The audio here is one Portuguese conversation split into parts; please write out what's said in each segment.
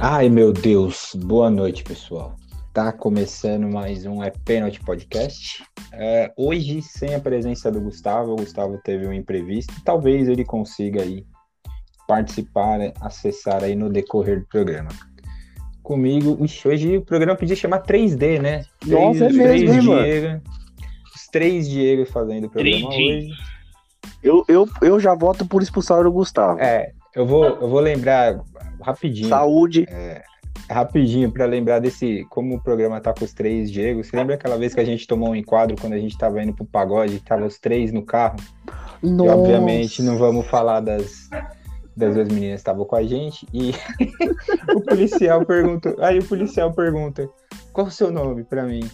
Ai, meu Deus. Boa noite, pessoal. Tá começando mais um É Pênalti Podcast. É, hoje, sem a presença do Gustavo, o Gustavo teve um imprevisto. Talvez ele consiga aí participar, acessar aí no decorrer do programa. Comigo, hoje o programa podia chamar 3D, né? Nossa, é Três- mesmo, três hein, mano? Diego. Os três Diego fazendo o programa 3D. hoje. Eu, eu, eu já voto por expulsar o Gustavo. É, eu vou, eu vou lembrar rapidinho. Saúde. rapidinho para lembrar desse como o programa tá com os três Diego. Você lembra aquela vez que a gente tomou um enquadro quando a gente tava indo pro pagode, tava os três no carro? E obviamente não vamos falar das das duas meninas que estavam com a gente e o policial perguntou, aí o policial pergunta: "Qual o seu nome para mim?"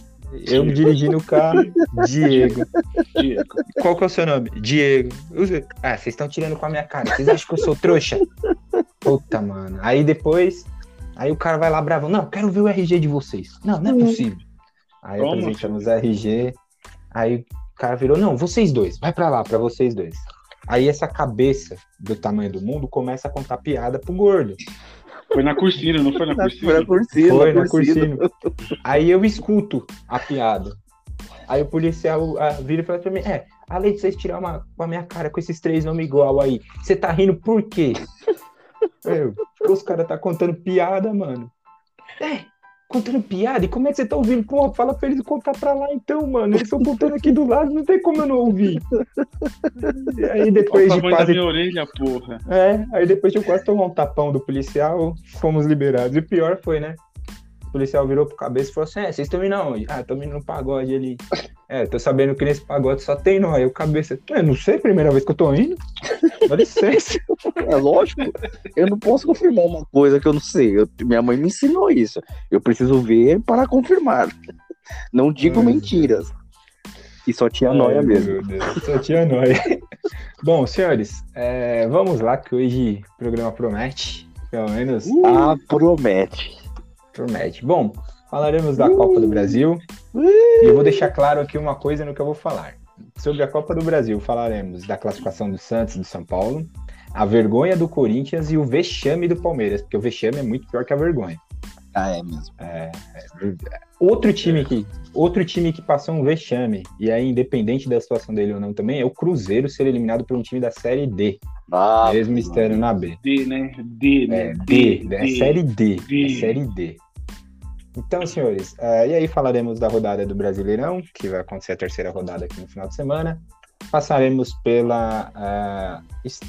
Eu me dirigi no carro, Diego. Diego. Qual que é o seu nome? Diego. Ah, vocês estão tirando com a minha cara. Vocês acham que eu sou trouxa? Puta, mano. Aí depois, aí o cara vai lá bravo. Não, quero ver o RG de vocês. Não, não é possível. Aí Como, apresentamos o RG. Aí o cara virou, não, vocês dois. Vai pra lá, pra vocês dois. Aí essa cabeça do tamanho do mundo começa a contar piada pro gordo. Foi na Cursina, não foi na Na, Cursina? na Cursina, Foi na. Cursino. Aí eu escuto a piada. Aí o policial ah, vira e fala pra mim: É, além de vocês tirar uma com a minha cara com esses três nomes igual aí, você tá rindo por quê? Eu, os caras tá contando piada, mano. É, contando piada? E como é que você tá ouvindo? Pô, fala pra eles contar pra lá então, mano. Eles estão contando aqui do lado, não tem como eu não ouvir. E aí Olha depois o de quase minha orelha, porra. é, aí depois de eu quase tomar um tapão do policial, fomos liberados. E pior foi, né? Policial virou pro cabeça e falou assim: É, vocês estão indo aonde? Ah, estamos indo no pagode ali. É, tô sabendo que nesse pagode só tem nós. Aí o cabeça, é, não sei, primeira vez que eu tô indo. Dá licença. É lógico. Eu não posso confirmar uma coisa que eu não sei. Eu- minha mãe me ensinou isso. Eu preciso ver para confirmar. Não digo Ai, mentiras. E só tinha noia Ai, mesmo. meu Deus, Só tinha nóia. Bom, senhores, é, vamos lá que hoje o programa promete. Pelo menos Ah, promete. Promete. Bom, falaremos da Copa do Brasil. E eu vou deixar claro aqui uma coisa no que eu vou falar. Sobre a Copa do Brasil, falaremos da classificação do Santos e do São Paulo, a vergonha do Corinthians e o vexame do Palmeiras, porque o vexame é muito pior que a vergonha. Ah, é mesmo. Outro time que, outro time que passou um vexame, e aí, independente da situação dele ou não também, é o Cruzeiro ser eliminado por um time da Série D, Ah, mesmo estando na B. D, né? D, né? É D, é Série D, D. é Série D. Então, senhores, eh, e aí falaremos da rodada do Brasileirão, que vai acontecer a terceira rodada aqui no final de semana. Passaremos pela es-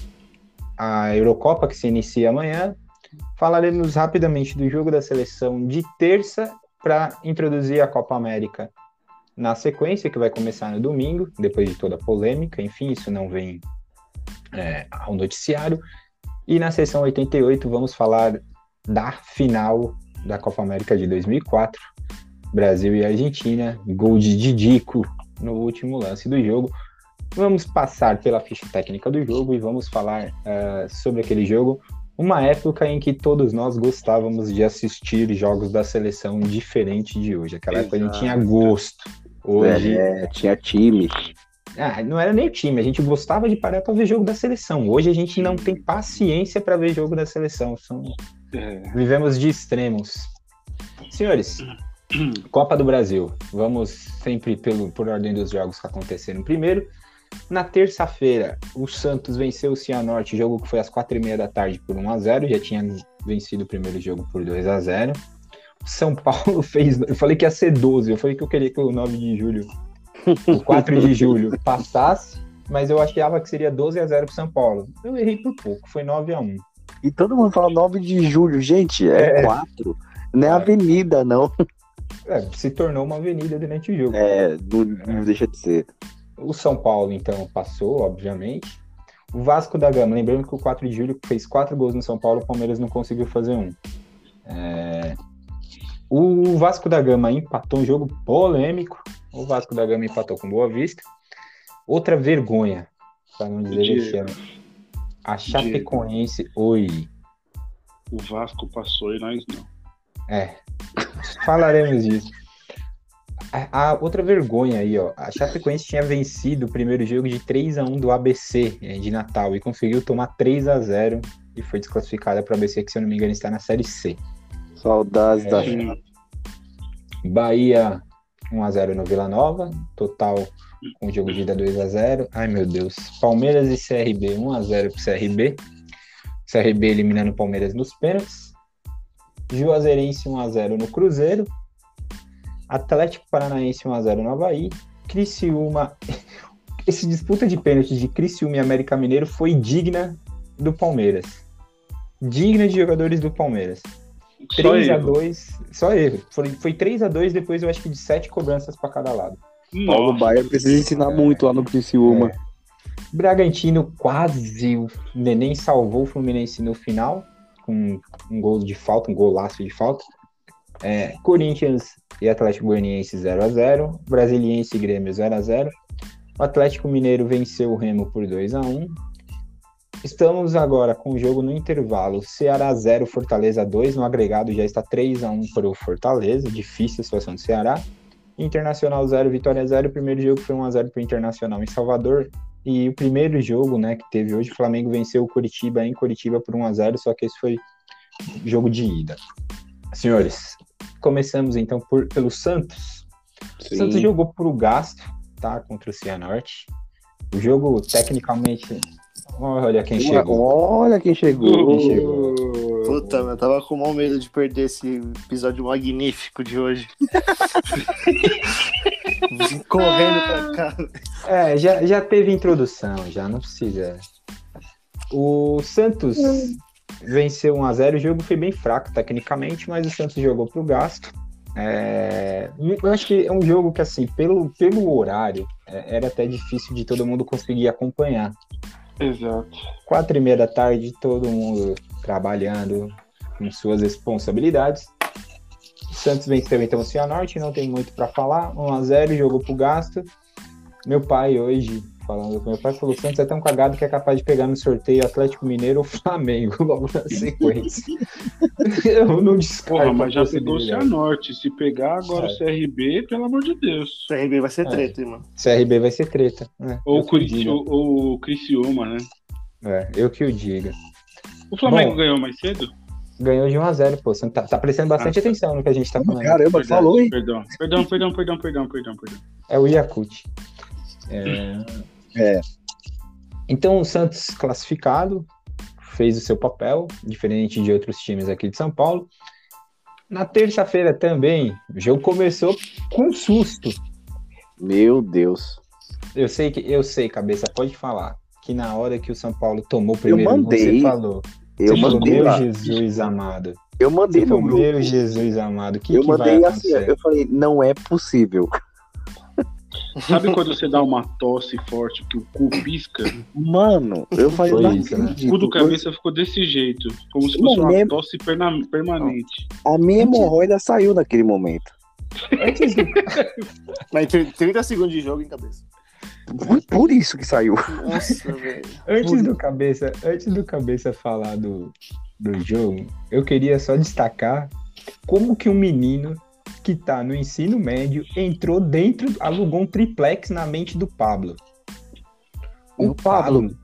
a Eurocopa, que se inicia amanhã. Falaremos rapidamente do jogo da seleção de terça para introduzir a Copa América na sequência, que vai começar no domingo, depois de toda a polêmica. Enfim, isso não vem eh, ao noticiário. E na sessão 88 vamos falar da final da Copa América de 2004, Brasil e Argentina, gol de Didico no último lance do jogo. Vamos passar pela ficha técnica do jogo e vamos falar ah, sobre aquele jogo, uma época em que todos nós gostávamos de assistir jogos da seleção diferente de hoje. Aquela época a gente tinha Exato. gosto. Hoje, É, tinha time. Ah, não era nem o time, a gente gostava de parar para ver jogo da seleção. Hoje a gente não tem paciência para ver jogo da seleção. São É. Vivemos de extremos. Senhores, Copa do Brasil. Vamos sempre pelo, por ordem dos jogos que aconteceram primeiro. Na terça-feira, o Santos venceu o Cianorte, jogo que foi às quatro e meia da tarde por 1 a 0 Já tinha vencido o primeiro jogo por 2 a 0 O São Paulo fez. Eu falei que ia ser 12. Eu falei que eu queria que o 9 de julho, o 4 de julho, passasse. Mas eu achava que seria 12 a 0 pro São Paulo. Eu errei por pouco, foi 9 a 1 E todo mundo fala 9 de julho. Gente, é É. 4. Não é É. avenida, não. É, se tornou uma avenida durante o jogo. É, não, não deixa de ser. O São Paulo, então, passou, obviamente. O Vasco da Gama, lembrando que o 4 de julho fez quatro gols no São Paulo, o Palmeiras não conseguiu fazer um. É, O Vasco da Gama empatou um jogo polêmico. O Vasco da Gama empatou com Boa Vista. Outra vergonha, para não dizer Diego. vexame. A Chapecoense, oi. O Vasco passou e nós não. É, falaremos disso. A, a outra vergonha aí, ó. A Chapecoense tinha vencido o primeiro jogo de 3 a 1 do ABC eh, de Natal e conseguiu tomar 3 a 0 e foi desclassificada para o ABC, que se eu não me engano está na Série C. Saudades da Sim. Bahia 1x0 no Vila Nova, total com o jogo de ida 2x0. Ai meu Deus. Palmeiras e CRB 1x0 pro CRB. CRB eliminando o Palmeiras nos pênaltis. Juazeirense 1x0 no Cruzeiro. Atlético Paranaense 1x0 no Havaí. Criciúma. Esse disputa de pênaltis de Criciúma e América Mineiro foi digna do Palmeiras. Digna de jogadores do Palmeiras. Só 3 a erro. 2 só erro. Foi, foi 3 a 2 depois eu acho que de 7 cobranças para cada lado. Paulo. Baier precisa ensinar muito lá no Criciúma. Bragantino quase, o Neném salvou o Fluminense no final, com um gol de falta, um golaço de falta. É, Corinthians e Atlético Goianiense 0 a 0 Brasiliense e Grêmio 0 a 0 O Atlético Mineiro venceu o Remo por 2 a 1 Estamos agora com o jogo no intervalo. Ceará 0, Fortaleza 2. No agregado já está 3 a 1 para o Fortaleza. Difícil a situação do Ceará. Internacional 0, Vitória 0. O primeiro jogo foi 1 a 0 para o Internacional em Salvador. E o primeiro jogo, né, que teve hoje, o Flamengo venceu o Curitiba em Curitiba por 1 a 0, só que esse foi jogo de ida. Senhores, começamos então por, pelo Santos. O Santos jogou por o gasto, tá, contra o Cianorte. O jogo, tecnicamente, olha quem chegou. Olha quem chegou. Quem chegou. Puta, eu tava com mau medo de perder esse episódio magnífico de hoje. Correndo pra cá. É, já, já teve introdução, já não precisa. O Santos venceu 1x0, o jogo foi bem fraco tecnicamente, mas o Santos jogou pro gasto. É, eu acho que é um jogo que, assim, pelo, pelo horário, é, era até difícil de todo mundo conseguir acompanhar. Exato. Quatro e meia da tarde, todo mundo trabalhando com suas responsabilidades. O Santos venceu então o Cianorte, não tem muito para falar. 1x0, jogou pro gasto. Meu pai hoje, falando com meu pai, falou: o Santos é tão cagado que é capaz de pegar no sorteio Atlético Mineiro ou Flamengo logo na sequência. Eu não descarto. Porra, mas já pegou o. Cianorte. Se pegar agora É. o CRB, pelo amor de Deus. CRB vai ser É. treta, hein, mano. CRB vai ser treta. É, Ou diga. ou- ou o Criciúma, né? É, eu que o diga. O Flamengo Bom. ganhou mais cedo? Ganhou de 1x0, pô. Você tá, tá prestando bastante Ah, atenção no que a gente tá falando. Caramba, Verdade, falou, hein? Perdão, perdão, perdão, perdão, perdão, perdão, perdão. É o Yakut. É... É. Então o Santos classificado fez o seu papel, diferente de outros times aqui de São Paulo. Na terça-feira também, o jogo começou com susto. Meu Deus. Eu sei que eu sei, cabeça, pode falar que na hora que o São Paulo tomou o primeiro gol, mandei. você falou. Eu você falou, mandei meu lá. Jesus amado. Eu mandei Você no falou, grupo. meu Jesus amado. Que, eu que mandei assim, eu falei, não é possível. Sabe quando você dá uma tosse forte que o cu pisca? Mano, eu falei, Foi não isso, né? O cu do cabeça ficou desse jeito. Como se fosse uma tosse perna- permanente. A minha hemorroida saiu naquele momento. Antes do, Mas tem 30 segundos de jogo em cabeça. Foi por isso que saiu. Nossa, velho. Antes do cabeça, antes do cabeça falar do, do jogo, eu queria só destacar como que um menino que tá no ensino médio entrou dentro, alugou um triplex na mente do Pablo. O Pablo.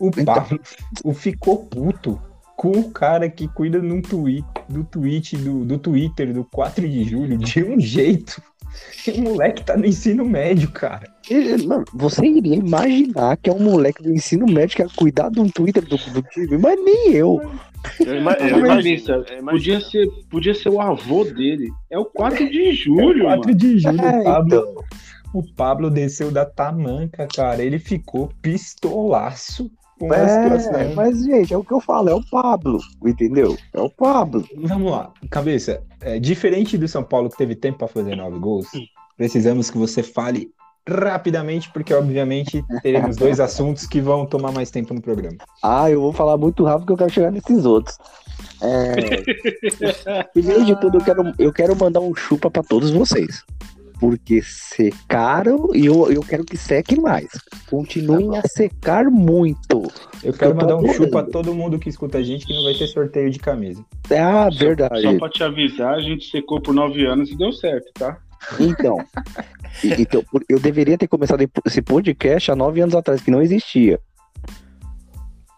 o Então- Pablo, o ficou puto com o cara que cuida num tweet, do tweet do, do Twitter do 4 de julho de um jeito. O moleque tá no ensino médio, cara. Mano, você iria imaginar que é um moleque do ensino médio que ia cuidar de um Twitter do, do time, mas nem eu. Eu eu imagino. Podia ser, podia ser o avô dele. É o 4 de julho, 4 mano. de julho, É, o Pablo, então. o Pablo desceu da tamanca, cara. Ele ficou pistolaço com É, situação. mas, gente, é o que eu falo, é o Pablo, entendeu? É o Pablo. Vamos lá, cabeça. é, diferente do São Paulo que teve tempo para fazer nove gols, precisamos que você fale rapidamente, porque obviamente teremos dois assuntos que vão tomar mais tempo no programa. Ah, eu vou falar muito rápido que eu quero chegar nesses outros. É... Primeiro de tudo, eu quero, eu quero mandar um chupa pra todos vocês. Porque secaram e eu, eu quero que sequem mais. Continuem a secar muito. Eu quero Eu mandar um chupa a todo mundo que escuta a gente que não vai ter sorteio de camisa. Ah, Só- verdade. Só pra te avisar, a gente secou por 9 anos e deu certo, tá? Então, então, eu deveria ter começado esse podcast há nove anos atrás, que não existia.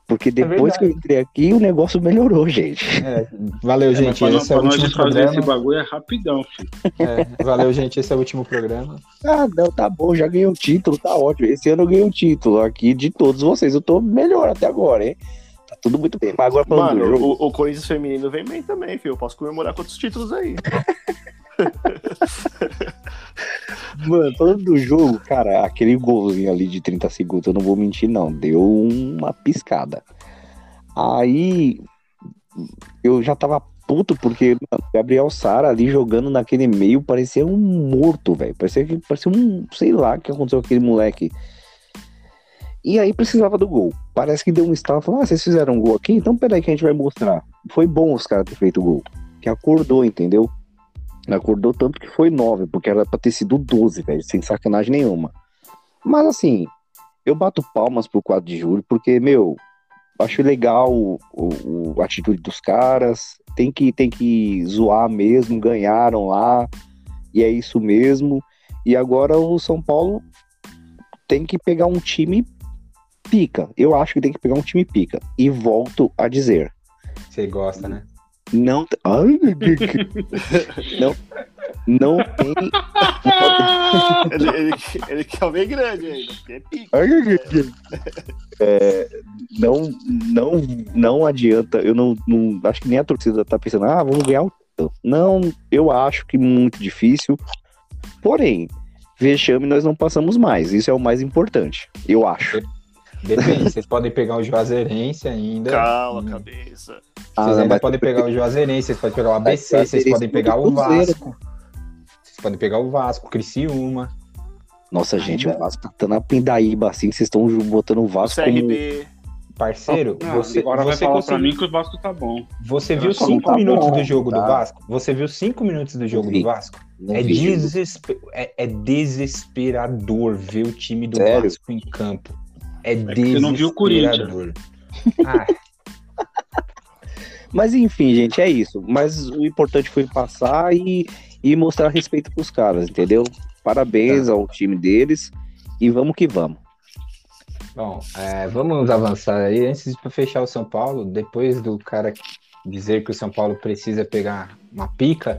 Porque depois que eu entrei aqui, o negócio melhorou, gente. É, valeu, gente. Pra, esse é o último desfazer esse programa. bagulho é rapidão, filho. É, valeu, gente. Esse é o último programa. Ah, não, tá bom, já ganhei o título, tá ótimo. Esse ano eu ganhei o título aqui de todos vocês. Eu tô melhor até agora, hein? Tá tudo muito bem. Mas agora falando Mano, o, o Corinthians feminino vem bem também, filho. Eu posso comemorar com outros títulos aí. Mano, falando do jogo, cara, aquele golzinho ali de 30 segundos, eu não vou mentir, não. Deu uma piscada. Aí eu já tava puto, porque mano, Gabriel Sara ali jogando naquele meio parecia um morto, velho. Parecia que parecia um. Sei lá o que aconteceu com aquele moleque. E aí precisava do gol. Parece que deu um estalo falou: Ah, vocês fizeram um gol aqui? Então peraí que a gente vai mostrar. Foi bom os caras terem feito o gol. Que acordou, entendeu? Acordou tanto que foi 9, porque era pra ter sido 12, velho, sem sacanagem nenhuma. Mas assim, eu bato palmas pro 4 de julho, porque, meu, acho legal o, o- a atitude dos caras. Tem que, tem que zoar mesmo, ganharam lá, e é isso mesmo. E agora o São Paulo tem que pegar um time pica. Eu acho que tem que pegar um time pica. E volto a dizer, Você gosta, né? Não. Ai, não, não tem. ele, ele, ele quer grande ainda, porque é pica. É, não, não, não adianta. Eu não, não acho que nem a torcida tá pensando, ah, vamos ganhar o. Não, eu acho que muito difícil. Porém, vexame nós não passamos mais. Isso é o mais importante, eu acho. Depende, vocês podem pegar o Juazeirense ainda. Calma, Hum. cabeça. Vocês ainda mas- podem pegar o Juazeirense, vocês podem pegar o ABC, Mas vocês podem pegar o. Vasco. Vocês podem pegar o Vasco, Criciúma. Nossa, gente, Ainda- o Vasco tá na pindaíba assim, vocês estão botando o O Vasco como... CRB. Parceiro, Ah, você, agora vai você, falar pra conseguiu- mim que o Vasco tá bom. você viu Tá cinco bom, minutos tá do jogo bom, do tá. Vasco? Você viu cinco minutos do jogo Vi. do Vasco? É, vi jogo. desespe- é, é desesperador ver o time do Sério? Vasco em campo. É, que você não viu o Corinthians. desesperador. Ah, Mas enfim, gente, é isso. Mas o importante foi passar e, e mostrar respeito pros caras, entendeu? Parabéns Tá. ao time deles e vamos que vamos. Bom, é, vamos avançar aí. Antes de fechar o São Paulo, depois do cara dizer que o São Paulo precisa pegar uma pica,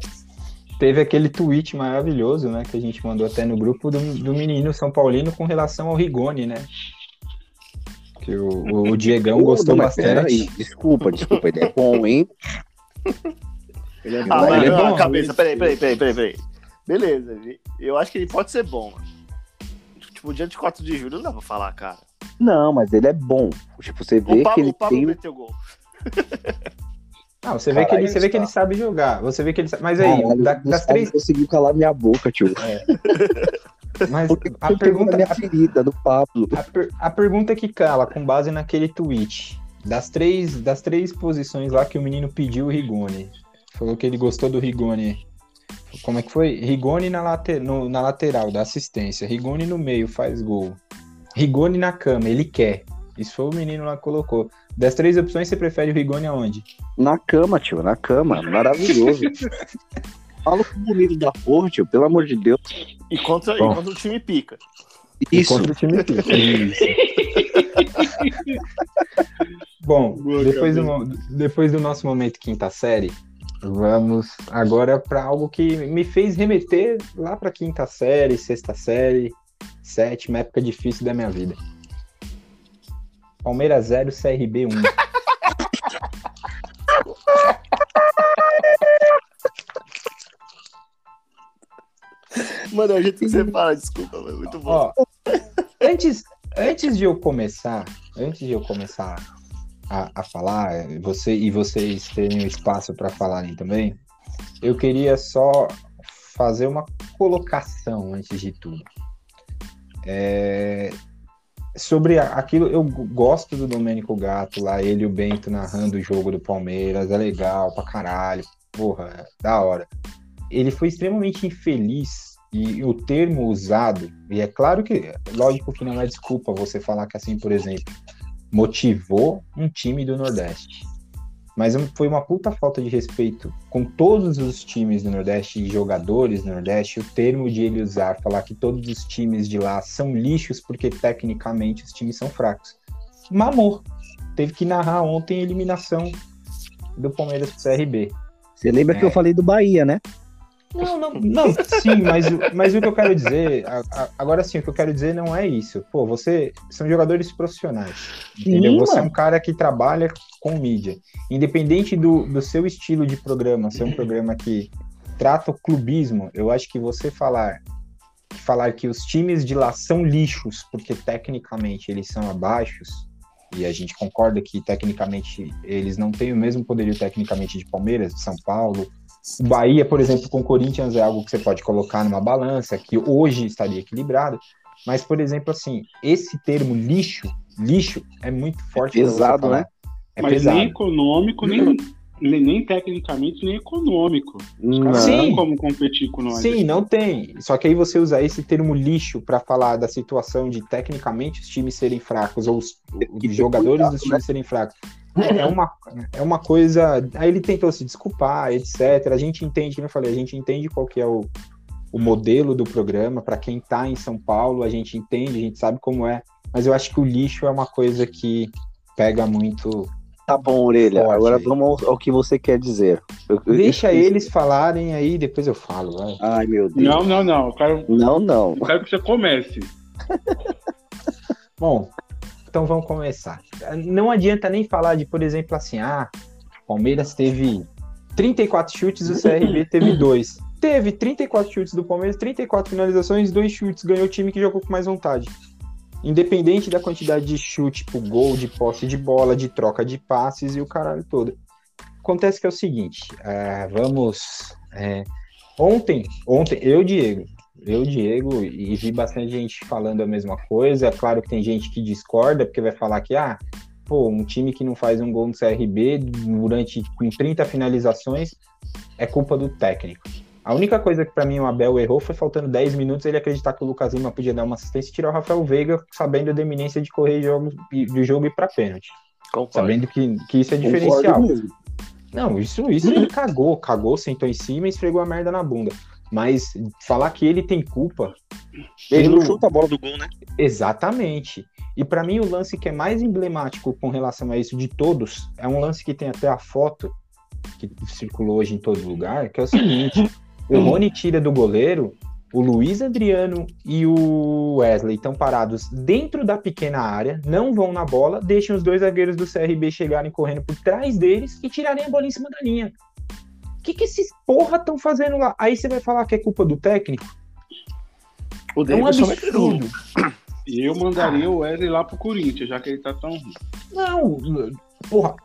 teve aquele tweet maravilhoso, né? Que a gente mandou até no grupo do, do menino São Paulino com relação ao Rigoni, né? Que o, o Diegão Ô, gostou bastante. Desculpa, desculpa, ele é bom, hein? Ele é Ah, bom. mas ele é bom, cabeça, peraí, peraí, peraí, peraí, peraí. Beleza, ele- eu acho que ele pode ser bom, mano. Tipo, dia de 4 de julho não dá pra falar, cara. Não, mas ele é bom. Tipo, você vê O que Pablo, ele o Pablo tem. meteu gol. Não, você vê que ele, Caralho, você vê que ele sabe jogar. Você vê que ele sabe. Mas aí, Caralho, da- das três. conseguiu calar minha boca, tio. Mas a pergunta, minha ferida, no Pablo. A, per- a pergunta que cala, com base naquele tweet, das três, das três posições lá que o menino pediu o Rigoni. Falou que ele gostou do Rigoni. Como é que foi? Rigoni na, late- no- na lateral, da assistência. Rigoni no meio, faz gol. Rigoni na cama, ele quer. Isso foi o menino lá que colocou. Das três opções, você prefere o Rigoni aonde? Na cama, tio, na cama. Maravilhoso. Fala com bonito da porra, tio, pelo amor de Deus. E contra, e contra o time pica. Isso. Contra o time pica. Isso. Bom, Boa, depois do, depois do nosso momento quinta série, vamos agora para algo que me fez remeter lá para quinta série, sexta série, sétima época difícil da minha vida. Palmeiras 0, CRB 1. Mano, é o jeito que você fala, desculpa, mano. Muito bom. Ó, antes, antes de eu começar, antes de eu começar a, a falar, você e vocês terem o espaço para falarem também, eu queria só fazer uma colocação antes de tudo. É, sobre aquilo, eu gosto do Domênico Gato lá, ele e o Bento narrando o jogo do Palmeiras, é legal pra caralho, porra, é da hora. Ele foi extremamente infeliz e o termo usado, e é claro que, lógico que não é desculpa você falar que assim, por exemplo, motivou um time do Nordeste. Mas foi uma puta falta de respeito com todos os times do Nordeste e jogadores do Nordeste. O termo de ele usar, falar que todos os times de lá são lixos porque tecnicamente os times são fracos. Mamor. teve que narrar ontem a eliminação do Palmeiras pro CRB. Você lembra que É. eu falei do Bahia, né? Não, não, não, sim, mas, o- mas o que eu quero dizer, a- a- agora sim, o que eu quero dizer não é isso. Pô, você são jogadores profissionais, entendeu? Sim, você é mano. um cara que trabalha com mídia. Independente do, do seu estilo de programa, ser um programa que trata o clubismo, eu acho que você falar falar que os times de lá são lixos, porque tecnicamente eles são abaixos, e a gente concorda que tecnicamente eles não têm o mesmo poderio tecnicamente de Palmeiras, de São Paulo, o Bahia, por exemplo, com o Corinthians é algo que você pode colocar numa balança, que hoje estaria equilibrado. Mas, por exemplo, assim, esse termo lixo, lixo, é muito forte. você pesado, né? É Mas pesado. nem econômico, nem, nem, nem tecnicamente, nem econômico. Os caras Sim. não têm como competir com nós. Sim, não tem. Só que aí você usa esse termo lixo para falar da situação de tecnicamente os times serem fracos ou os, jogadores cuidado, dos times serem fracos. É uma, é uma coisa. Aí ele tentou se desculpar, etc. A gente entende, como eu falei, a gente entende qual que é o, o modelo do programa para quem tá em São Paulo, a gente entende, a gente sabe como é. Mas eu acho que o lixo é uma coisa que pega muito. Tá bom, orelha. Forte Agora aí. vamos ao, ao que você quer dizer. Eu- eu- Deixa eu- eles falarem aí, depois eu falo. vai. Ai, meu Deus. Não, não, não. Eu quero, Não, não. eu quero que você comece. Bom, então vamos começar. Não adianta nem falar de, por exemplo, assim, ah, Palmeiras teve 34 chutes, o CRB teve dois. Teve 34 chutes do Palmeiras, 34 finalizações, dois chutes, ganhou o time que jogou com mais vontade. Independente da quantidade de chute pro gol, de posse de bola, de troca de passes e o caralho todo. Acontece que é o seguinte, é, vamos. é, ontem, ontem, eu, Diego, eu, Diego, e vi bastante gente falando a mesma coisa. É claro que tem gente que discorda, porque vai falar que, ah, pô, um time que não faz um gol no CRB durante com 30 finalizações é culpa do técnico. A única coisa que pra mim o Abel errou foi faltando 10 minutos ele acreditar que o Lucas Lima podia dar uma assistência e tirar o Rafael Veiga, sabendo da eminência de correr jogos, e- do jogo e pra pênalti. Concordo. Sabendo que, que isso é diferencial. Não, isso, isso ele cagou, cagou, sentou em cima e esfregou a merda na bunda. Mas falar que ele tem culpa. Ele não chuta a bola do gol, né? Exatamente. E pra mim o lance que é mais emblemático com relação a isso de todos é um lance que tem até a foto que circulou hoje em todo lugar, que é o seguinte: o Rony tira do goleiro, o Luiz Adriano e o Wesley estão parados dentro da pequena área, não vão na bola, deixam os dois zagueiros do CRB chegarem correndo por trás deles e tirarem a bola em cima da linha. O que, que esses porra estão fazendo lá? Aí você vai falar que é culpa do técnico? O É um Davidson absurdo. E eu mandaria o Wesley lá pro Corinthians, já que ele tá tão ruim. Não, porra,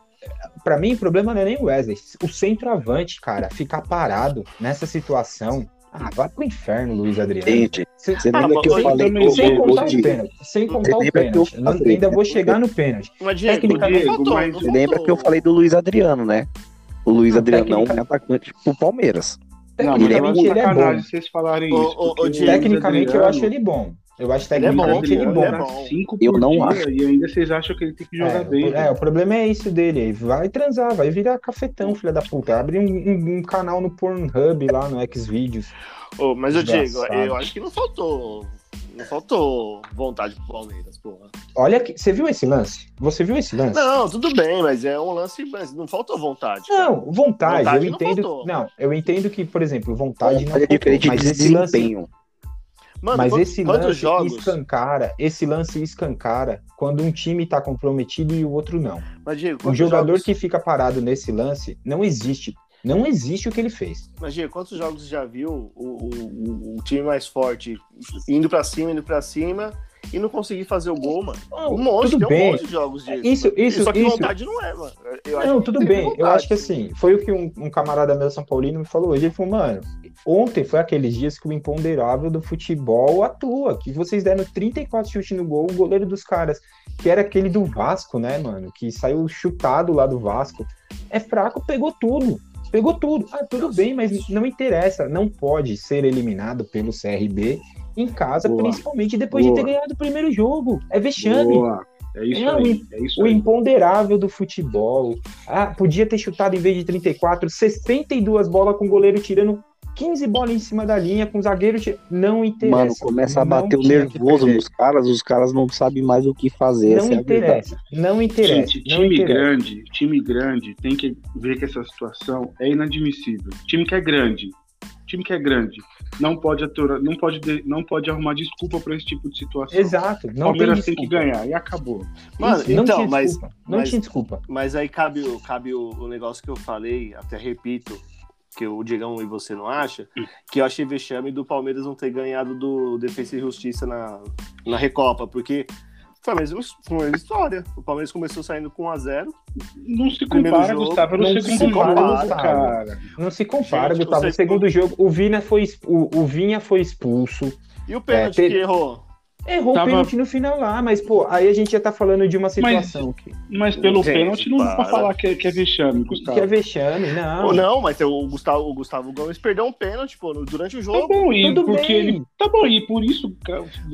pra mim o problema não é nem o Wesley. O centroavante, cara, ficar parado nessa situação. Ah, vai pro inferno, Luiz Adriano. Gente, você Ah, lembra que eu eu falei também sem contar o Diego, pênalti. Sem contar o eu pênalti. Eu falei, ainda né? vou chegar no pênalti. Mas, Diego, Tecnicamente, não faltou, mas- Você lembra que eu falei do Luiz Adriano, né? O Luiz Não, Adriano não é técnica- atacante pro Palmeiras. Não, Ele é eu ele é bom. vocês falarem isso. o Diego, Luiz Tecnicamente eu Adriano- acho ele bom. Eu acho Ele é bom, tecnicamente ele Adriano bom. ele é bom. cinco Eu não dia, acho. E ainda vocês acham que ele tem que jogar É, bem. o, é, o problema é isso dele. aí. Vai transar, vai virar cafetão, filha da puta. Abre um, um- um canal no Pornhub lá no Xvideos. Ô, mas o Diego, Desgraçado. eu acho que não faltou. Não faltou vontade pro Palmeiras, porra. Olha, que, você viu esse lance? Você viu esse lance? Não, tudo bem, mas é um lance, mas não faltou vontade. cara. Não, vontade, Vontade eu não entendo. faltou. Não, eu entendo que, por exemplo, vontade não Vontade é faltou, diferente mas de esse lance, desempenho. Mano, mas quantos, esse lance jogos? escancara, esse lance escancara quando um time tá comprometido e o outro não. Mas, Diego, Um quantos jogador jogos... que fica parado nesse lance não existe. Não existe o que ele fez. Mas, Diego, quantos jogos você já viu o, o, o- o time mais forte indo pra cima, indo pra cima e não conseguir fazer o gol, mano? Um monte, tudo tem um bem. monte de jogos disso. Isso, isso, Só que isso. vontade não é, mano. Eu Não, tudo bem. Eu vontade, acho que sim. assim, foi o que um, um camarada meu São Paulino me falou hoje. Ele falou, mano, ontem foi aqueles dias que o imponderável do futebol atua, que vocês deram 34 chutes no gol, o goleiro dos caras, que era aquele do Vasco, né, mano, que saiu chutado lá do Vasco, é fraco, pegou tudo. Pegou tudo. Ah, tudo bem, mas não interessa. Não pode ser eliminado pelo CRB em casa, Boa. principalmente depois de Boa. ter ganhado o primeiro jogo. É vexame. Boa. É isso Não, aí. É isso O aí. imponderável do futebol. Ah, podia ter chutado em vez de 34, 62 bolas com o goleiro tirando 15 bolas em cima da linha, com o zagueiro. de- Não interessa. Mano, começa a bater o nervoso nos caras, os caras não sabem mais o que fazer. Não é interessa. Não interessa. Gente, não time interessa. grande, time grande tem que ver que essa situação é inadmissível. Time que é grande, time que é grande, não pode aturar, não pode, de- não pode arrumar desculpa para esse tipo de situação. Exato. Não Palmeiras tem tem que desculpa. ganhar e acabou. Mano, Isso, não então, mas, desculpa. Não mas- tinha desculpa. mas aí cabe, o- cabe o, o negócio que eu falei, até repito, que o Diegão e você não acha, que eu achei vexame do Palmeiras não ter ganhado do Defesa e Justiça na, na Recopa, porque foi a mesma, foi a mesma história. O Palmeiras começou saindo com 1x0. Não se Primeiro compara, jogo, Gustavo, no não se segundo jogo, compara, cara. Não se compara, Gente, Gustavo. você- O segundo jogo, o Vina foi, o, o Vinha foi expulso. E o pênalti É, teve- que errou? Errou Tava- o pênalti no final lá, mas, pô, aí a gente já tá falando de uma situação que, Mas pelo Gente, pênalti não dá pra para. falar que é, que é vexame, que Gustavo. é vexame, não. Ou não, mas o Gustavo, o Gustavo Gomes perdeu um pênalti, pô, durante o Tá jogo. bom, e Tudo porque bem. ele. Tá bom, e por isso.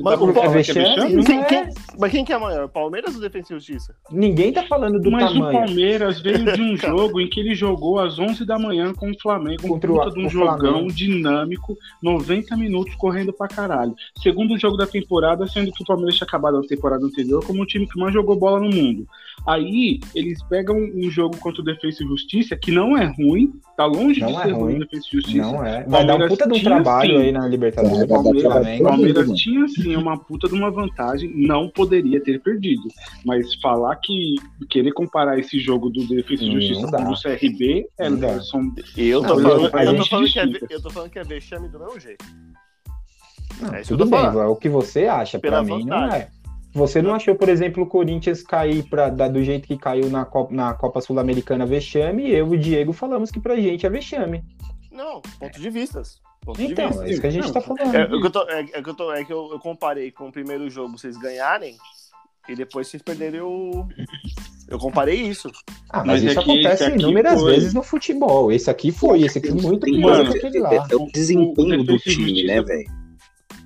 Mas o que é vexame, vexame? não Quem- é. quem- mas quem que é maior, Palmeiras ou Defesa e Justiça? Ninguém tá falando do Mas o tamanho. Palmeiras veio de um jogo em que ele jogou às 11 da manhã com o Flamengo, um Contra o- puta de um o jogão Flamengo. dinâmico, 90 minutos correndo pra caralho. Segundo jogo da temporada, sendo que o Palmeiras tinha acabado a temporada anterior como o time que mais jogou bola no mundo. Aí, eles pegam um jogo contra o Defesa e Justiça, que não é ruim, tá longe Não de é ser ruim ruim. o Defesa e Justiça. Não é. Vai dar um Palmeiras puta de um trabalho sim. aí na Libertadores o. Palmeiras mano. tinha sim uma puta de uma vantagem, não poderia ter perdido. Mas falar que querer comparar esse jogo do Defesa e Justiça com o CRB é, Não são eu tô, falando, a eu, tô gente falando que é, eu tô falando que é vexame do mesmo jeito. Não, É isso que eu tudo bem, é o que você acha. Pela Pra mim, não vantagem. é. Você não achou, por exemplo, o Corinthians cair pra, da- do jeito que caiu na Copa, na Copa Sul-Americana vexame, e eu e o Diego falamos que pra gente é vexame. Não, ponto de vistas. Ponto Então, de vista. é isso que a gente Não, tá falando. É, é que eu tô- é- é que eu tô- é que eu, eu comparei com o primeiro jogo vocês ganharem e depois vocês perderem o. Eu comparei isso. Ah, mas, Mas é isso acontece esse aqui inúmeras foi. vezes no futebol. Esse aqui foi, esse aqui muito pior que aquele lá. É o desempenho do time, né, velho?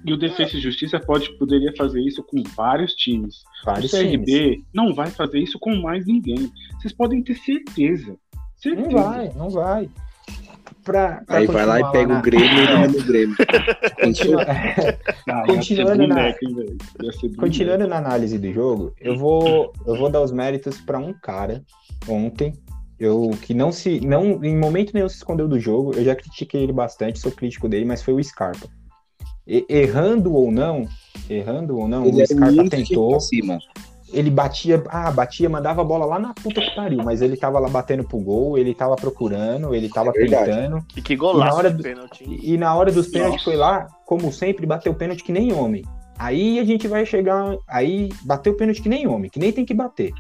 E o Defesa e Justiça pode, poderia fazer isso com vários times. Vários o times. CRB não vai fazer isso com mais ninguém. Vocês podem ter certeza. Certeza. Não vai, não vai. Pra, pra Aí vai lá e pega na- o Grêmio e ganha no Grêmio. Continua- Ah, Continuando na-. Continuando na análise do jogo, eu vou, eu vou dar os méritos para um cara ontem, eu que não se, não em momento nenhum se escondeu do jogo. Eu já critiquei ele bastante, sou crítico dele, mas foi o Scarpa. E- errando ou não, errando ou não, Ele o Scarpa tentou. Ele batia, ah, batia, mandava a bola lá na puta que pariu, mas ele tava lá batendo pro gol, ele tava procurando, ele tava É tentando. E que golaço Na hora do- pênalti. E, e na hora dos pênaltis foi lá, como sempre, bateu pênalti que nem homem. Aí a gente vai chegar. Aí bateu pênalti que nem homem, que nem tem que bater.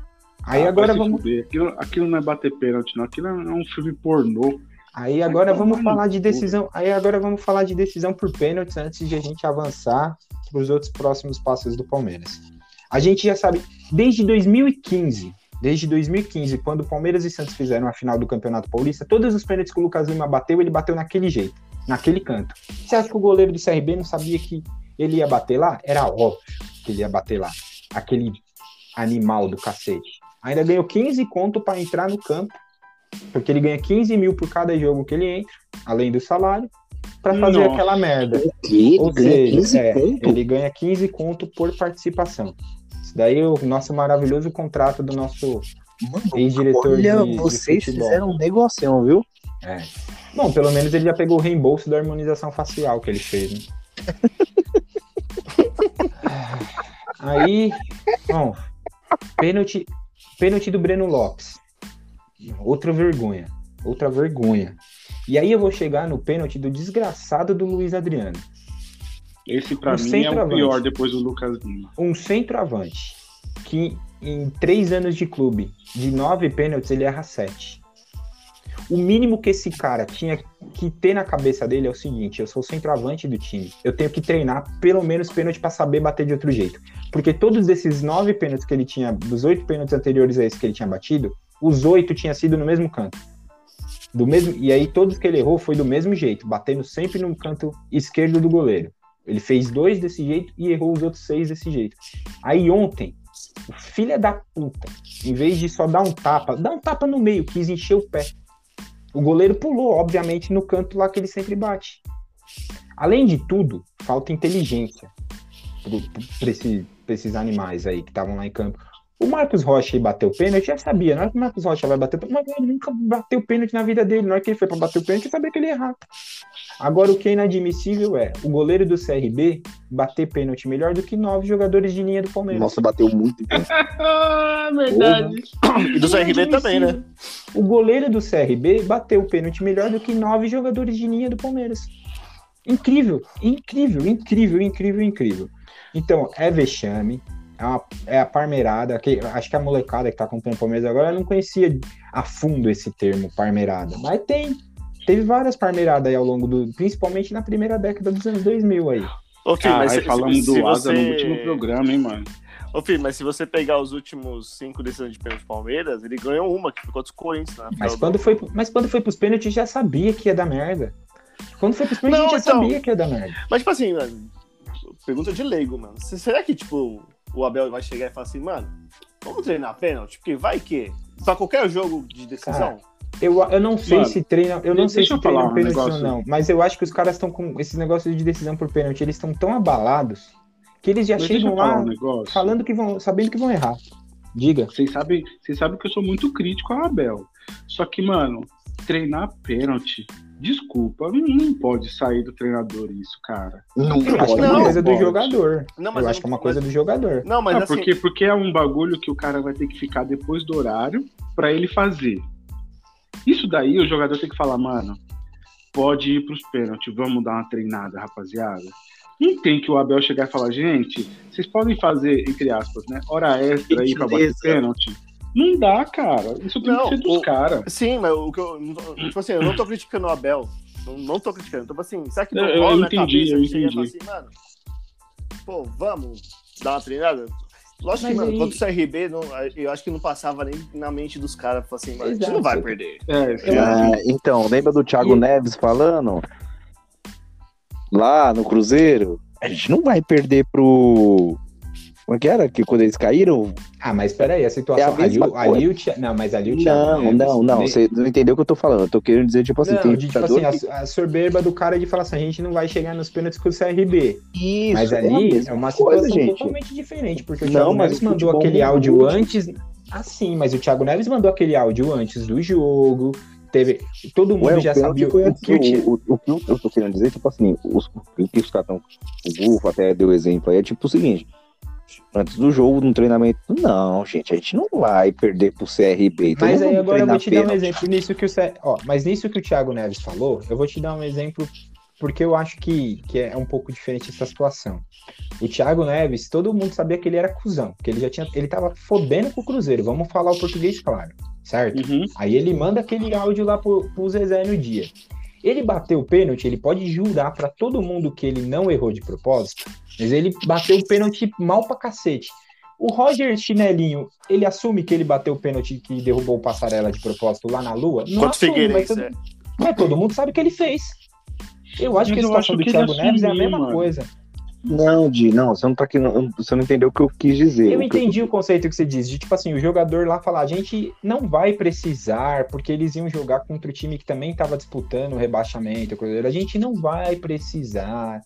Aí Ah, agora vamos. Aquilo, aquilo não é bater pênalti, não. Aquilo é um filme pornô. Aí agora Vai vamos falar de decisão. Aí agora vamos falar de decisão por pênaltis antes de a gente avançar para os outros próximos passos do Palmeiras. A gente já sabe, desde 2015, desde 2015, quando Palmeiras e Santos fizeram a final do Campeonato Paulista, todos os pênaltis que o Lucas Lima bateu, ele bateu naquele jeito, naquele canto. Você acha que o goleiro do CRB não sabia que ele ia bater lá? Era óbvio que ele ia bater lá. Aquele animal do cacete. Ainda ganhou 15 conto para entrar no campo, porque ele ganha 15 mil por cada jogo que ele entra, além do salário, para fazer Nossa. aquela merda. Que Ou ganha seja, 15 é, ele ganha 15 conto por participação. Isso daí é o nosso maravilhoso contrato do nosso ex-diretor de, olha, de vocês futebol. fizeram um negocião, viu? É. Bom, pelo menos ele já pegou o reembolso da harmonização facial que ele fez, né? Aí, bom, pênalti, pênalti do Breno Lopes. Outra vergonha, outra vergonha. E aí eu vou chegar no pênalti do desgraçado do Luiz Adriano. Esse, pra Um mim, é o pior depois do Lucas Lima. um centroavante que em três anos de clube, de nove pênaltis, ele erra sete. O mínimo que esse cara tinha que ter na cabeça dele é o seguinte: eu sou o centroavante do time. Eu tenho que treinar pelo menos pênalti para saber bater de outro jeito. Porque todos esses nove pênaltis que ele tinha, dos oito pênaltis anteriores a esse que ele tinha batido, os oito tinham sido no mesmo canto. Do mesmo, e aí todos que ele errou foi do mesmo jeito, batendo sempre no canto esquerdo do goleiro. Ele fez dois desse jeito e errou os outros seis desse jeito. Aí ontem, o filho da puta, em vez de só dar um tapa, dá um tapa no meio, quis encher o pé. O goleiro pulou, obviamente, no canto lá que ele sempre bate. Além de tudo, falta inteligência para esse, esses animais aí que estavam lá em campo. O Marcos Rocha bateu o pênalti, já sabia, na hora que o Marcos Rocha vai bater o pênalti, ele nunca bateu o pênalti na vida dele, na hora que ele foi para bater o pênalti, ele sabia que ele ia errar. Agora, o que é inadmissível é o goleiro do CRB bater pênalti melhor do que nove jogadores de linha do Palmeiras. Nossa, bateu muito bem. Verdade. E do CRB também, né? O goleiro do CRB bateu o pênalti melhor do que nove jogadores de linha do Palmeiras. Incrível, incrível, incrível, incrível, incrível. Então, é vexame, é, uma, é a parmeirada, que, acho que a molecada que tá acompanhando o Palmeiras agora não conhecia a fundo esse termo, parmeirada. Mas tem, teve várias parmeiradas aí ao longo do, principalmente na primeira década dos anos 2000 aí. Ô, Fih, Caralho, mas se, falando se, do se Asa você... no último programa, hein, mano. Ô, Fih, mas se você pegar os últimos cinco decisões de pênalti do Palmeiras, ele ganhou uma, que ficou contra os Corinthians final Mas do- quando foi, mas quando foi pros pênaltis já sabia que ia dar merda. Quando foi pros pênaltis Não, já então. sabia que ia dar merda. Mas, tipo assim, mano, pergunta de leigo, mano. Se- Será que, tipo, o Abel vai chegar e falar assim, mano, vamos treinar pênalti? Porque vai que, pra qualquer jogo de decisão, Eu, eu não sei Mano, se treina, eu não sei se treina um pênalti ou negócio. não, mas eu acho que os caras estão com esses negócios de decisão por pênalti, eles estão tão abalados que eles já Mas chegam lá um falando que vão, sabendo que vão errar. Diga. Vocês sabem, vocês sabem que eu sou muito crítico ao Abel. Só que, mano, treinar pênalti, desculpa, não, não pode sair do treinador isso, cara. Não Acho que é uma Não, coisa do jogador. Não, mas eu eu acho que é uma não- coisa do jogador. Não, mas Ah, assim, porque, porque é um bagulho que o cara vai ter que ficar depois do horário pra ele fazer. Isso daí o jogador tem que falar, mano, pode ir pros pênaltis, vamos dar uma treinada, rapaziada. Não tem que o Abel chegar e falar, gente, vocês podem fazer, entre aspas, né, hora extra aí pra bater pênalti. Não dá, cara. Isso tem Não, que ser dos caras. sim, mas o que eu, tipo assim, eu não tô criticando o Abel, não, não tô criticando, tipo assim, será que Eu- não eu rola na entendi, cabeça eu entendi. assim, mano, pô, vamos dar uma treinada? Lógico que, Mas mano, aí- contra o CRB, não, eu acho que não passava nem na mente dos caras, falar assim, mano, a gente não vai perder. É. Ah, então, lembra do Thiago E- Neves falando? Lá no Cruzeiro? A gente não vai perder pro. Como é que era? Que quando eles caíram? Ah, mas peraí, a É a situação. ali, ali o Thi- Não, mas ali o Thiago Não, Neves, não, não. Você não entendeu o que eu tô falando. Eu tô querendo dizer, tipo assim, não, tem de, tipo assim, a, a soberba do cara de falar assim, a gente não vai chegar nos pênaltis com o CRB. que- Isso, mas é ali é, mesma uma coisa, situação gente. totalmente diferente, porque o Não, Thiago mas Neves mandou aquele não áudio muda. antes. Assim, mas o Thiago Neves mandou aquele áudio antes do jogo. Teve. Todo mundo Ué, já sabia o que o o, o, o que eu tô querendo dizer, tipo assim, os, o que os caras tão. O Gufo até deu exemplo aí, é tipo o seguinte. Antes do jogo, no treinamento, não, gente, a gente não vai perder pro CRB. Então Mas aí agora eu vou te dar um pênalti. exemplo nisso que o Ce- ó, mas nisso que o Thiago Neves falou, eu vou te dar um exemplo porque eu acho que, que é um pouco diferente essa situação. O Thiago Neves, todo mundo sabia que ele era cuzão, que ele já tinha, ele tava fodendo com o Cruzeiro, vamos falar o português claro, certo? Uhum. Aí ele manda aquele áudio lá pro, pro Zezé no dia. Ele bateu o pênalti, ele pode jurar pra todo mundo que ele não errou de propósito, mas ele bateu o pênalti mal pra cacete. O Roger Chinelinho, ele assume que ele bateu o pênalti que derrubou o Passarela de propósito lá na Lua? Não Contra o assume, mas todo, é. mas todo mundo sabe que ele fez. Eu acho Mas que a situação do Thiago Neves é a mesma mano. coisa. Não, Di, não, você não tá aqui, não- você não entendeu o que eu quis dizer. Eu entendi o conceito que você diz, de tipo assim, o jogador lá falar, a gente não vai precisar, porque eles iam jogar contra o time que também estava disputando o rebaixamento, a gente não vai precisar.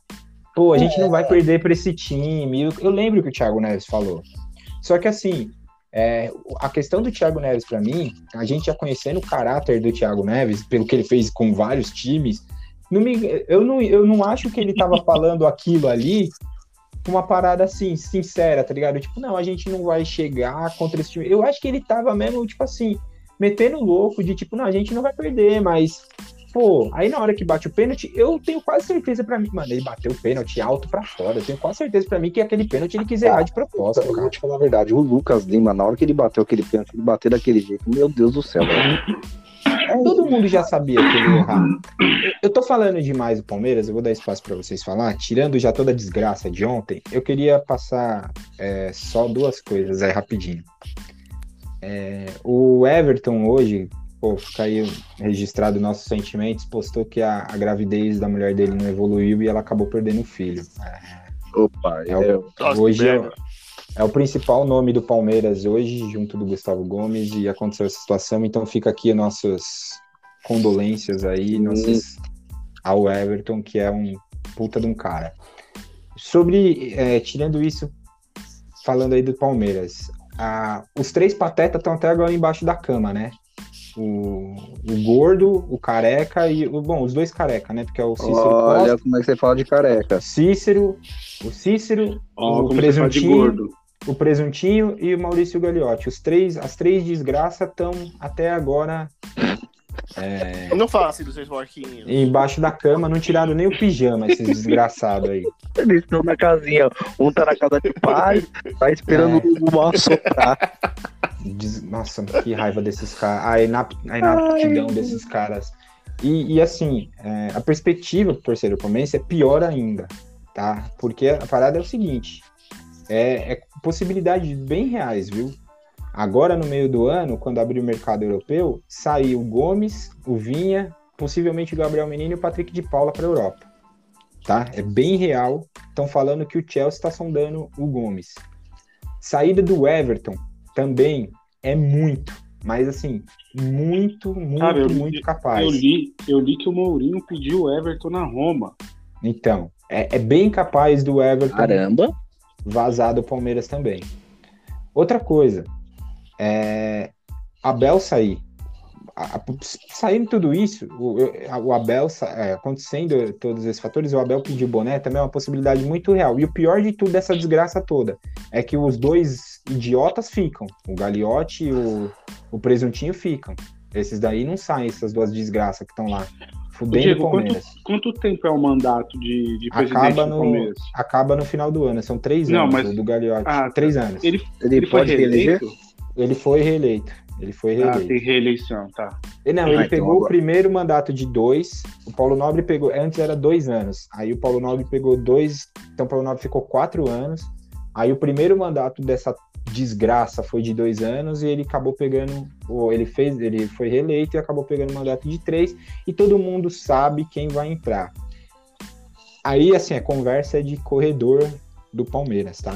Pô, a gente não vai perder para esse time. Eu, eu lembro que o Thiago Neves falou. Só que assim, é, a questão do Thiago Neves para mim, a gente já conhecendo o caráter do Thiago Neves, pelo que ele fez com vários times, não me, eu, não, eu não acho que ele estava falando aquilo ali com uma parada assim, sincera, tá ligado? Tipo, não, a gente não vai chegar contra esse time. Eu acho que ele tava mesmo, tipo assim, metendo louco de tipo, não, a gente não vai perder, mas. Pô, aí na hora que bate o pênalti, eu tenho quase certeza pra mim, mano, ele bateu o pênalti alto pra fora. Eu tenho quase certeza pra mim que aquele pênalti ele quis errar de propósito, Eu cara. vou te falar a verdade, o Lucas Lima, na hora que ele bateu aquele pênalti, ele bateu daquele jeito, meu Deus do céu, velho. Todo mundo já sabia que ele ia errar. Eu- Eu tô falando demais do Palmeiras, eu vou dar espaço pra vocês falar. Tirando já toda a desgraça de ontem, eu queria passar é, só duas coisas aí rapidinho. É, o Everton hoje, pô, fica aí registrado nossos sentimentos, postou que a, a gravidez da mulher dele não evoluiu e ela acabou perdendo o filho. Opa, É o- Nossa, hoje é, merda. É o principal nome do Palmeiras hoje, junto do Gustavo Gomes, e aconteceu essa situação, então fica aqui nossas condolências aí, nossas ao Everton, que é um puta de um cara. Sobre, é, tirando isso, falando aí do Palmeiras, a, os três patetas estão até agora embaixo da cama, né? O, o gordo, o careca e o bom, os dois careca, né? Porque é o Cícero Olha Costa, como é que você fala de careca. Cícero, o Cícero, Ó, o como você fala de presuntinho, gordo. O presuntinho e o Maurício Gagliotti. Os três, as três desgraças estão até agora é, Não fala assim dos seus porquinhos. embaixo da cama, não tiraram nem o pijama, esses desgraçados aí. Eles estão na casinha. Um tá na casa de pai, tá esperando o mal soprar. Des- Nossa, que raiva desses caras. A, inap... a inaptidão desses caras. E, e, assim, é, a perspectiva pro torcedor palmeirense é pior ainda, tá? Porque a parada é o seguinte: é, é possibilidades bem reais, viu? Agora, no meio do ano, quando abrir o mercado europeu, saiu o Gomes, o Vinha, possivelmente o Gabriel Menino e o Patrick de Paula para a Europa. Tá? É bem real. Estão falando que o Chelsea está sondando o Gomes. Saída do Everton também é muito, mas assim, muito, muito, Cara, eu- muito capaz. Eu li, eu li que o Mourinho pediu o Everton na Roma. Então, é, é bem capaz do Everton Caramba. Vazar do Palmeiras também. Outra coisa, é, Abel sair. A- a- saindo tudo isso, o, o Abel é, acontecendo todos esses fatores, o Abel pedir boné também é uma possibilidade muito real. E o pior de tudo dessa desgraça toda é que os dois idiotas ficam. O Gagliotti e o, o Presuntinho ficam. Esses daí não saem, essas duas desgraças que estão lá. Fudendo Diego, quanto, Palmeiras. quanto tempo é o mandato de, de presidente Acaba do no, Palmeiras? acaba no final do ano. São três Não, anos mas- do Gagliotti. Ah, tá. três anos. Ele, Ele, ele foi pode reeleger? Ele foi reeleito. Ele foi Ah, reeleito. tem reeleição, tá. E Não, Ah, ele pegou o primeiro mandato de dois. O Paulo Nobre pegou. Antes era dois anos. Aí o Paulo Nobre pegou dois. Então o Paulo Nobre ficou quatro anos. Aí o primeiro mandato dessa desgraça foi de dois anos e ele acabou pegando. Ou ele fez. Ele foi reeleito e acabou pegando o mandato de três. E todo mundo sabe quem vai entrar. Aí, assim, a conversa é de corredor do Palmeiras, tá?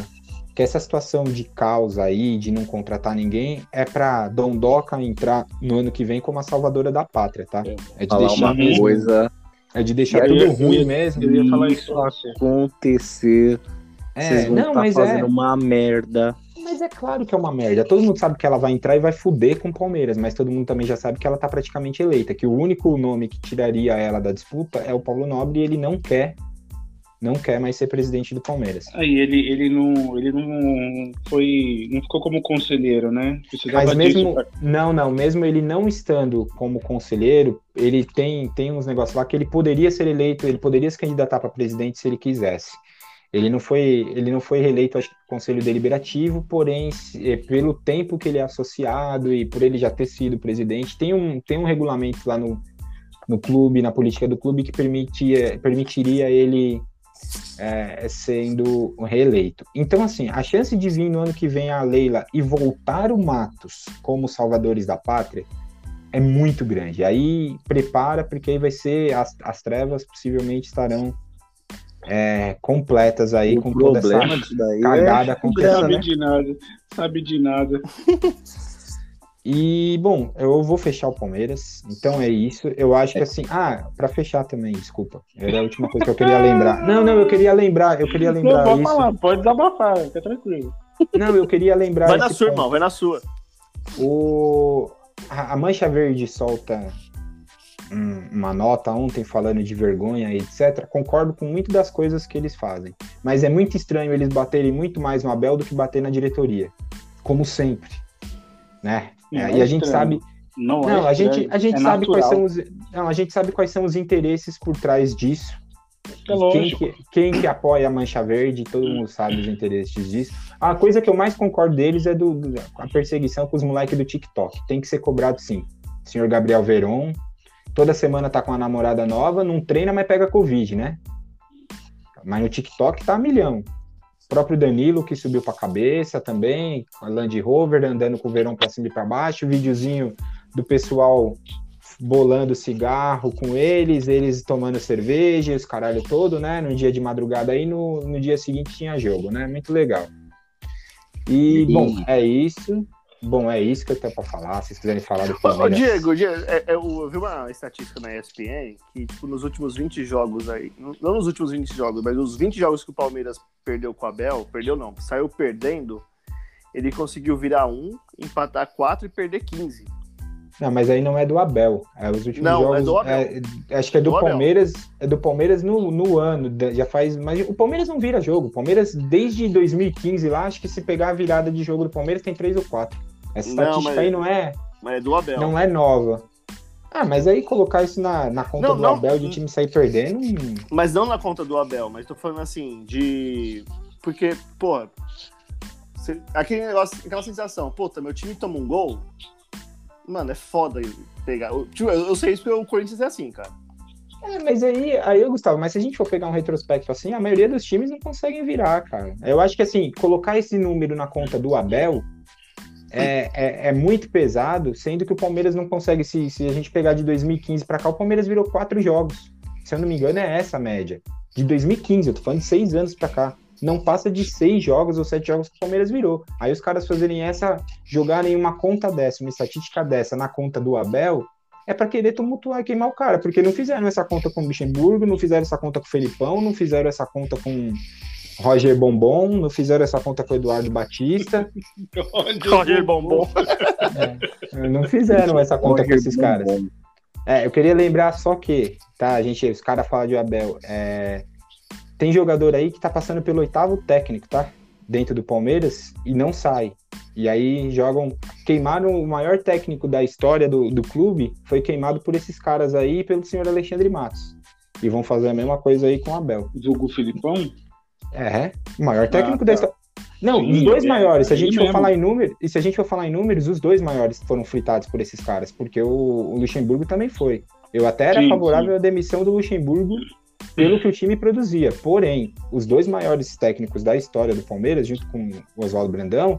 Que essa situação de caos aí, de não contratar ninguém, é pra Dondoca entrar no ano que vem como a salvadora da pátria, tá? É de Falar deixar, uma mesmo- coisa é de deixar tudo ia- ruim eu ia- mesmo. Eu ia falar isso acontecer. Vocês É, vão não, estar mas fazendo é, uma merda. Mas é claro que é uma merda. Todo mundo sabe que ela vai entrar e vai fuder com o Palmeiras, mas todo mundo também já sabe que ela tá praticamente eleita, que o único nome que tiraria ela da disputa é o Paulo Nobre e ele não quer, não quer mais ser presidente do Palmeiras. Aí ele, ele não. Ele não foi. não ficou como conselheiro, né? Precisava Mas mesmo, não, não, mesmo ele não estando como conselheiro, ele tem, tem uns negócios lá que ele poderia ser eleito, ele poderia se candidatar para presidente se ele quisesse. Ele não foi, ele não foi reeleito no conselho deliberativo, porém, eh, pelo tempo que ele é associado e por ele já ter sido presidente, tem um, tem um regulamento lá no, no clube, na política do clube, que permitia, permitiria ele é, sendo reeleito. Então, assim, a chance de vir no ano que vem a Leila e voltar o Matos como salvadores da pátria é muito grande. Aí prepara, porque aí vai ser as, as trevas possivelmente estarão é, completas aí o com toda essa cagada é acontecendo. sabe né? de nada. Sabe de nada. E, bom, eu vou fechar o Palmeiras, então é isso. Eu acho que assim. Ah, para fechar também, desculpa. Era a última coisa que eu queria lembrar. Não, não, eu queria lembrar, eu queria Não, lembrar pode isso. falar, pode desabafar, fica tranquilo. Não, eu queria lembrar. Vai na sua, ponto. irmão, vai na sua. O... A a Mancha Verde solta um- uma nota ontem falando de vergonha etc. Concordo com muito das coisas que eles fazem. Mas é muito estranho eles baterem muito mais no Abel do que bater na diretoria. Como sempre. Né? Não É, é e a gente estranho. sabe. Não, Não, é a gente, a gente é sabe quais natural. são os. Não, a gente sabe quais são os interesses por trás disso. É quem, que, quem que apoia a Mancha Verde, todo mundo sabe os interesses disso. A coisa que eu mais concordo deles é do, do- a perseguição com os moleques do TikTok. Tem que ser cobrado sim. Senhor Gabriel Veron, toda semana tá com uma namorada nova, não treina, mas pega Covid, né? Mas no TikTok tá a milhão. O próprio Danilo, que subiu pra cabeça também, a Land Rover andando com o Verão pra cima e pra baixo, videozinho do pessoal bolando cigarro com eles, eles tomando cerveja, os caralho todo, né? No dia de madrugada aí, no, no dia seguinte tinha jogo, né? Muito legal. E- bom, é isso. Bom, é isso que eu tenho pra falar. Se vocês quiserem falar do Ô. Diego, Diego é- é, eu, eu vi uma estatística na ESPN que, tipo, nos últimos 20 jogos aí, não nos últimos 20 jogos, mas nos 20 jogos que o Palmeiras perdeu com o Abel, perdeu não, saiu perdendo, ele conseguiu virar um, empatar quatro e perder 15. Não, mas aí não é do Abel. É os últimos Não, é jogos. do Abel. é- acho que é do, Do Abel. Palmeiras. É do Palmeiras no, no ano. Já faz. Mas o Palmeiras não vira jogo. O Palmeiras, desde 2015 lá, acho que se pegar a virada de jogo do Palmeiras, tem três ou quatro. Essa Não, estatística mas- aí não é, Mas é do Abel. não é nova. Ah, mas aí colocar isso na, na conta Não, do não. Abel de time sair perdendo. hum, Mas não na conta do Abel, mas tô falando assim, de. Porque, pô. Aquele negócio, aquela sensação, puta, meu time toma um gol. Mano, é foda pegar. Eu, tipo, eu eu sei isso porque o Corinthians é assim, cara. É, mas aí, aí, Gustavo, mas se a gente for pegar um retrospecto assim, a maioria dos times não conseguem virar, cara. Eu acho que assim, colocar esse número na conta do Abel é, é, é muito pesado, sendo que o Palmeiras não consegue, se, se a gente pegar de 2015 pra cá, o Palmeiras virou quatro jogos. Se eu não me engano, é essa a média. De 2015, eu tô falando de seis anos pra cá. Não passa de seis jogos ou sete jogos que o Palmeiras virou. Aí os caras fazerem essa, jogarem uma conta dessa, uma estatística dessa na conta do Abel, é pra querer tumultuar e queimar o cara, porque não fizeram essa conta com o Luxemburgo, não fizeram essa conta com o Felipão, não fizeram essa conta com Roger Bombom, não fizeram essa conta com o Eduardo Batista, Roger Bombom. não fizeram essa conta com esses caras. É, eu queria lembrar só que, tá, gente, os caras falam de Abel, é, tem jogador aí que tá passando pelo oitavo técnico, tá? Dentro do Palmeiras e não sai. E aí jogam, queimaram o maior técnico da história do, do clube, foi queimado por esses caras aí e pelo senhor Alexandre Matos. E vão fazer a mesma coisa aí com o Abel. Vulgo Filipão? É, o maior técnico tá. da história. Não, Sim, os dois é, maiores. Se a aí gente for mesmo. falar em números, e se a gente for falar em números, os dois maiores foram fritados por esses caras, porque o, o Luxemburgo também foi. Eu até era Sim, favorável à demissão do Luxemburgo pelo que o time produzia. Porém, os dois maiores técnicos da história do Palmeiras, junto com o Oswaldo Brandão,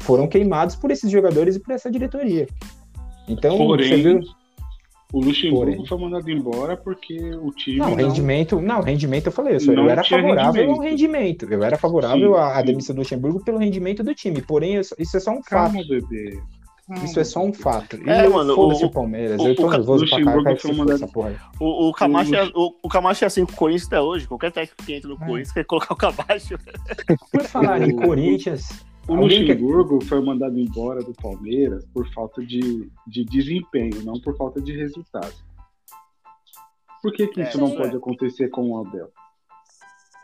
foram queimados por esses jogadores e por essa diretoria. Então, Porém, viu. O Luxemburgo Porém. foi mandado embora porque o time. Não, não- rendimento, não, rendimento eu falei, eu, sou- eu era favorável ao rendimento. rendimento. Eu era favorável Sim, à, à demissão do Luxemburgo pelo rendimento do time. Porém, eu- isso é só um fato. Calma, bebê. Isso é só um fato. E É, eu- mano, foda-se o- o, Palmeiras. o- eu tô o nervoso pra caralho foi uma essa porra. O, o, Camacho é, o, o Camacho é assim com o Corinthians até hoje. Qualquer técnico que entra no É. Corinthians quer colocar o Camacho. Por falar em Corinthians, O quer- Luxemburgo foi mandado embora do Palmeiras por falta de, de desempenho, não por falta de resultado. Por que, que É, isso não é. pode acontecer com o Abel?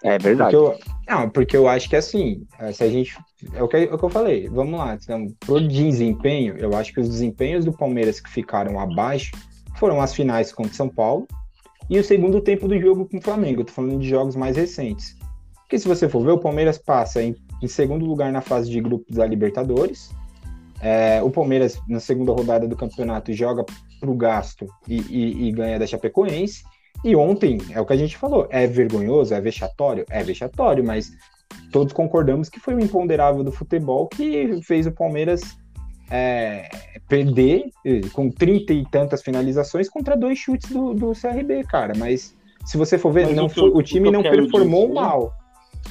É verdade. Porque eu, não, porque eu acho que assim, eh, se a gente. É o que, é o que eu falei, vamos lá. Então, pro desempenho, eu acho que os desempenhos do Palmeiras que ficaram abaixo foram as finais contra São Paulo e o segundo tempo do jogo com o Flamengo. Eu tô falando de jogos mais recentes. Porque se você for ver, o Palmeiras passa em, em segundo lugar na fase de grupos da Libertadores. É, o Palmeiras, na segunda rodada do campeonato, joga pro gasto e, e- e ganha da Chapecoense. E ontem, é o que a gente falou, é vergonhoso, é vexatório? É vexatório, mas todos concordamos que foi o imponderável do futebol que fez o Palmeiras é, perder eh, com trinta e tantas finalizações contra dois chutes do, do CRB, cara. Mas se você for ver, Mas não o foi- o time não performou dizer- mal.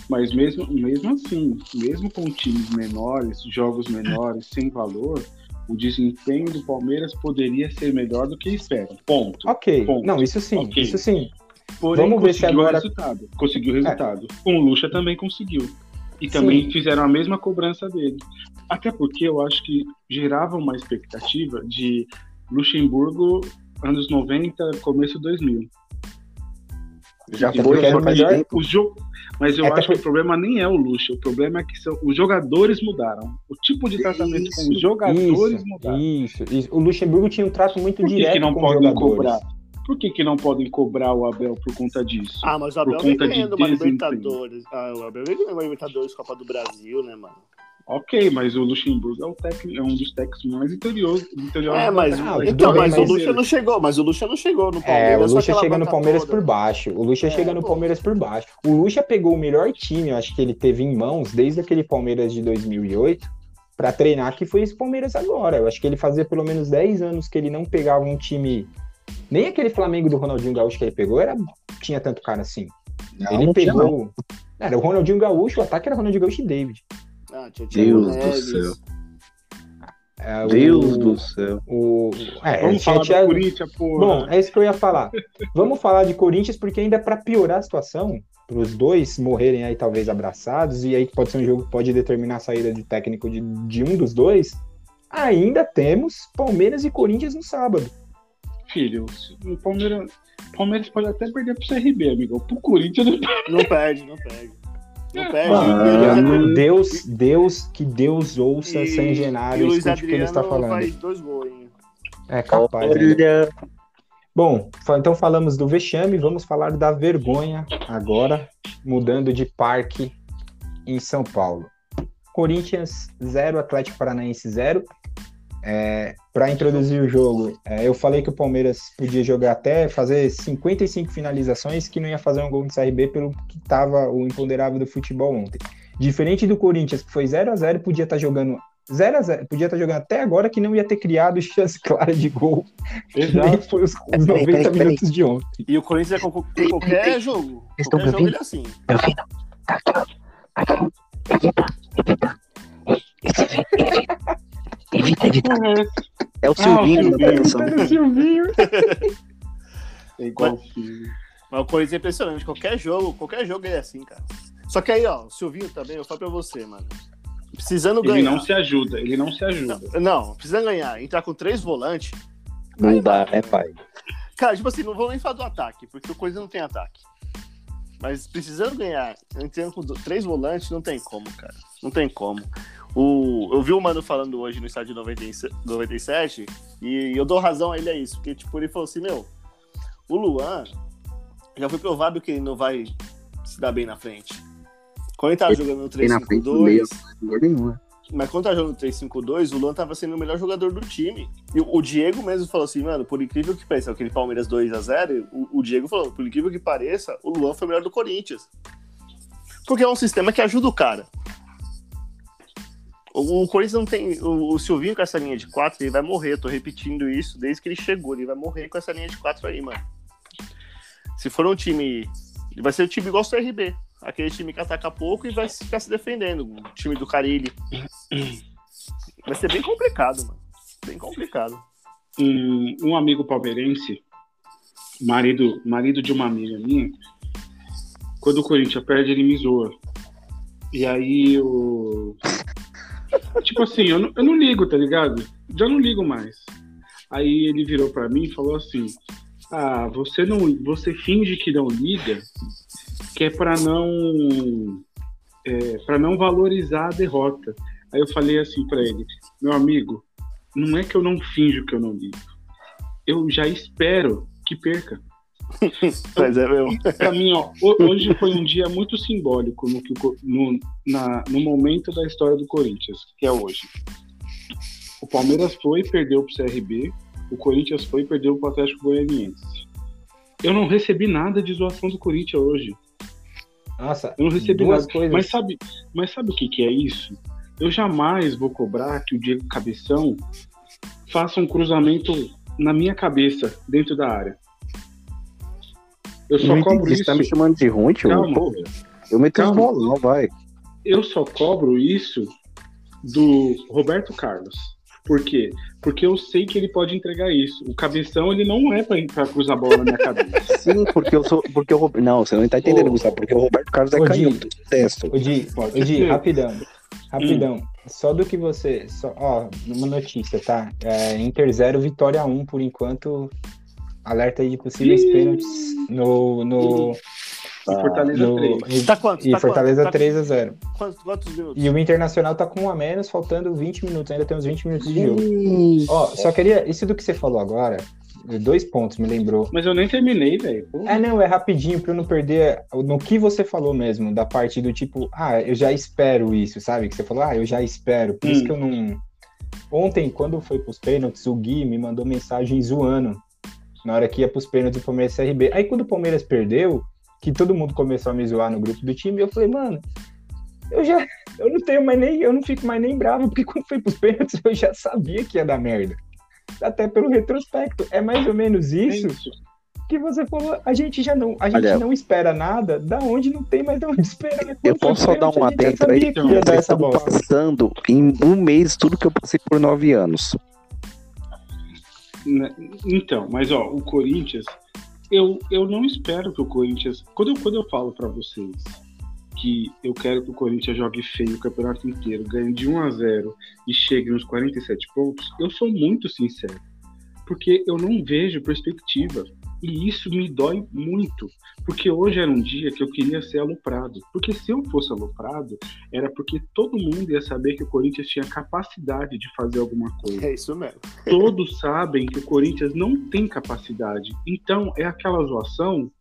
Mas mesmo, mesmo assim, mesmo com times menores, jogos menores, sem valor, o desempenho do Palmeiras poderia ser melhor do que esperam. Ponto. Ok, Ponto. não, isso sim, Ok. isso sim. Porém, Vamos ver se conseguiu agora- É. o resultado. Conseguiu o resultado. Com o Lucha também conseguiu. E também fizeram a mesma cobrança dele. Até porque eu acho que gerava uma expectativa de Luxemburgo, anos 90, começo 2000. Já Entendeu? foi, era o Só que melhor- o jogo, mas eu Até acho que o problema nem é o Lucha, o problema é que são, os jogadores mudaram. O tipo de tratamento com os jogadores Isso, mudaram. isso, isso. O Luxemburgo tinha um trato muito Por que, direto que não com podem jogadores. cobrar? Por que, que não podem cobrar o Abel por conta disso? Ah, mas o Por Abel vem conta de ganhando uma. Libertadores. Ah, o Abel vem ganhando uma Libertadores Copa do Brasil, né, mano? Ok, mas o Luxemburgo é, o técnico, é um dos técnicos mais vitoriosos É, mas. carreira. então, mas o Lucha não chegou, mas o Lucha não chegou no Palmeiras. É, o aquela chega no Palmeiras toda. por baixo. O Lucha É, chega no pô. Palmeiras por baixo. O Lucha pegou o melhor time, eu acho que ele teve em mãos desde aquele Palmeiras de 2008 pra treinar, que foi esse Palmeiras agora. Eu acho que ele fazia pelo menos 10 anos que ele não pegava um time. Nem aquele Flamengo do Ronaldinho Gaúcho que ele pegou era tinha tanto cara assim. Não, ele não tinha, não. pegou. Era o Ronaldinho Gaúcho, o ataque era Ronaldinho Gaúcho e David. Ah, tinha Thiago Deus do Neves. céu. É, Deus o- do céu. O, é, Vamos falar tinha- do Corinthians, porra. Bom, é isso que eu ia falar. Vamos falar de Corinthians, porque ainda para piorar a situação, para os dois morrerem aí talvez abraçados, e aí pode ser um jogo que pode determinar a saída de técnico de, de um dos dois, ainda temos Palmeiras e Corinthians no sábado. Filho, o Palmeiras, Palmeiras pode até perder pro CRB, amigo. Pro Corinthians não Não perde, não perde. Não perde. Mano. E- Deus, Deus, que Deus ouça e- sem Genaro o e Luiz escute o que ele está falando. faz dois gols, hein? É capaz. Olha, Bom, então falamos do vexame, vamos falar da vergonha agora, mudando de parque em São Paulo. Corinthians 0, Atlético Paranaense 0. Para introduzir o jogo, é, eu falei que o Palmeiras podia jogar até fazer 55 finalizações, que não ia fazer um gol no CRB pelo que estava o imponderável do futebol ontem. Diferente do Corinthians, que foi 0 a 0 podia estar jogando 0 a 0 podia estar jogando até agora que não ia ter criado chance clara de gol nem Exato. foi os, os Peraí, 90 peraí, peraí. minutos de ontem. E o Corinthians é com com qualquer jogo. Vocês estão Qualquer jogo ele é assim. meu filho, tá aqui, ó. Aqui, evita, evita. Evita, evita. Porra, é- É o Ah, o Silvinho da Silvinho. atenção. Silvinho. É igual. Mas o Corinthians é impressionante. Qualquer jogo, qualquer jogo ele é assim, cara. Só que aí, ó, o Silvinho também, eu falo pra você, mano. Precisando Ele ganhar. não se ajuda, ele não se ajuda. Não, não, precisando ganhar, entrar com três volantes. Não dá, né, pai? Cara, tipo assim, não vou nem falar do ataque, porque o Corinthians não tem ataque. Mas precisando ganhar, entrando com três volantes, não tem como, cara. Não tem como. O, eu vi o Mano falando hoje no estádio 97, 97 e eu dou razão a ele a isso. Porque, tipo, ele falou assim, meu, o Luan já foi provável que ele não vai se dar bem na frente. Quando ele tava Ele jogando no bem na frente do meio. 3-5-2, Não dor nenhuma. mas quando tá jogando 3-5-2, o Luan tava sendo o melhor jogador do time. E o o Diego mesmo falou assim, mano, por incrível que pareça, aquele Palmeiras 2x0, o, o Diego falou, por incrível que pareça, o Luan foi o melhor do Corinthians. Porque é um sistema que ajuda o cara. O, o Corinthians não tem. O, o Silvinho com essa linha de 4, ele vai morrer. Eu tô repetindo isso desde que ele chegou. Ele vai morrer com essa linha de 4 aí, mano. Se for um time. Vai ser um time igual o CRB. Aquele time que ataca pouco e vai ficar se defendendo. O time do Carilli. Vai ser bem complicado, mano. Bem complicado. Um, um amigo palmeirense, marido, marido de uma amiga minha, quando o Corinthians perde, ele me zoa. E aí o. Tipo assim, eu não, eu não ligo, tá ligado? Já não ligo mais. Aí ele virou pra mim e falou assim: Ah, você não. Você finge que não liga, que é pra não. É, para não valorizar a derrota. Aí eu falei assim pra ele, meu amigo, não é que eu não finjo que eu não ligo. Eu já espero que perca. Mas é meu. Pra mim, ó, ho- hoje foi um dia muito simbólico no, que no, na- no momento da história do Corinthians, que é hoje. O Palmeiras foi e perdeu pro CRB, o Corinthians foi e perdeu pro Atlético Goianiense. Eu não recebi nada de zoação do Corinthians hoje. Nossa, Eu não recebi duas nada. coisas. Mas sabe, mas sabe o que, que é isso? Eu jamais vou cobrar que o Diego Cabeção faça um cruzamento na minha cabeça, dentro da área. Eu só Não cobro isso. Você tá me chamando de ruim, tio? Calma. Pô, eu vai. Eu só cobro isso do Roberto Carlos. Por quê? Porque eu sei que ele pode entregar isso. O cabeção, ele não é pra, pra cruzar a bola na minha cabeça. Sim, porque eu sou. Porque o Roberto. Não, você não tá entendendo, Ô, Gustavo. Porque o Roberto Carlos é ô, canhoto. Destro. Ô, Di, ô, Di, rapidão. Rapidão. Só do que você. Só, ó, uma notícia, tá? É, Inter 0, Vitória 1, por enquanto. Alerta aí de possíveis Ih. pênaltis no. no, E Fortaleza no 3. e, Tá quanto? e Tá Fortaleza quanto? Tá 3 a 0 Quantos, quantos minutos? E o Internacional tá com um a menos, faltando 20 minutos. Ainda temos 20 minutos de jogo. Ó, só queria. Isso do que você falou agora, dois pontos me lembrou. Mas eu nem terminei, velho. É, não, é rapidinho pra eu não perder no que você falou mesmo, da parte do tipo, ah, eu já espero isso, sabe? Que você falou, ah, eu já espero. Por isso Hum. que eu não. Ontem, quando foi pros pênaltis, o Gui me mandou mensagem zoando na hora que ia pros pênaltis do Palmeiras e CRB. Aí quando o Palmeiras perdeu, que todo mundo começou a me zoar no grupo do time, eu falei, mano, eu já. Eu não tenho mais nem. Eu não fico mais nem bravo, porque quando foi pros pênaltis eu já sabia que ia dar merda. Até pelo retrospecto. É mais ou menos É isso que você falou, a gente já não, a gente Olha, não espera nada, da onde não tem mais de onde esperar. Eu posso só dar um adentro aí? Que ia dar Vocês essa estão bosta. passando em um mês tudo que eu passei por nove anos. Né? Então, mas ó, o Corinthians, eu, eu não espero que o Corinthians. Quando eu, quando eu falo pra vocês que eu quero que o Corinthians jogue feio o campeonato inteiro, ganhe de 1 a 0 e chegue nos 47 pontos, eu sou muito sincero. Porque eu não vejo perspectiva. E isso me dói muito. Porque hoje era um dia que eu queria ser aloprado. Porque se eu fosse aloprado, era porque todo mundo ia saber que o Corinthians tinha capacidade de fazer alguma coisa É isso mesmo. todos sabem que o Corinthians não tem capacidade. Então é aquela zoação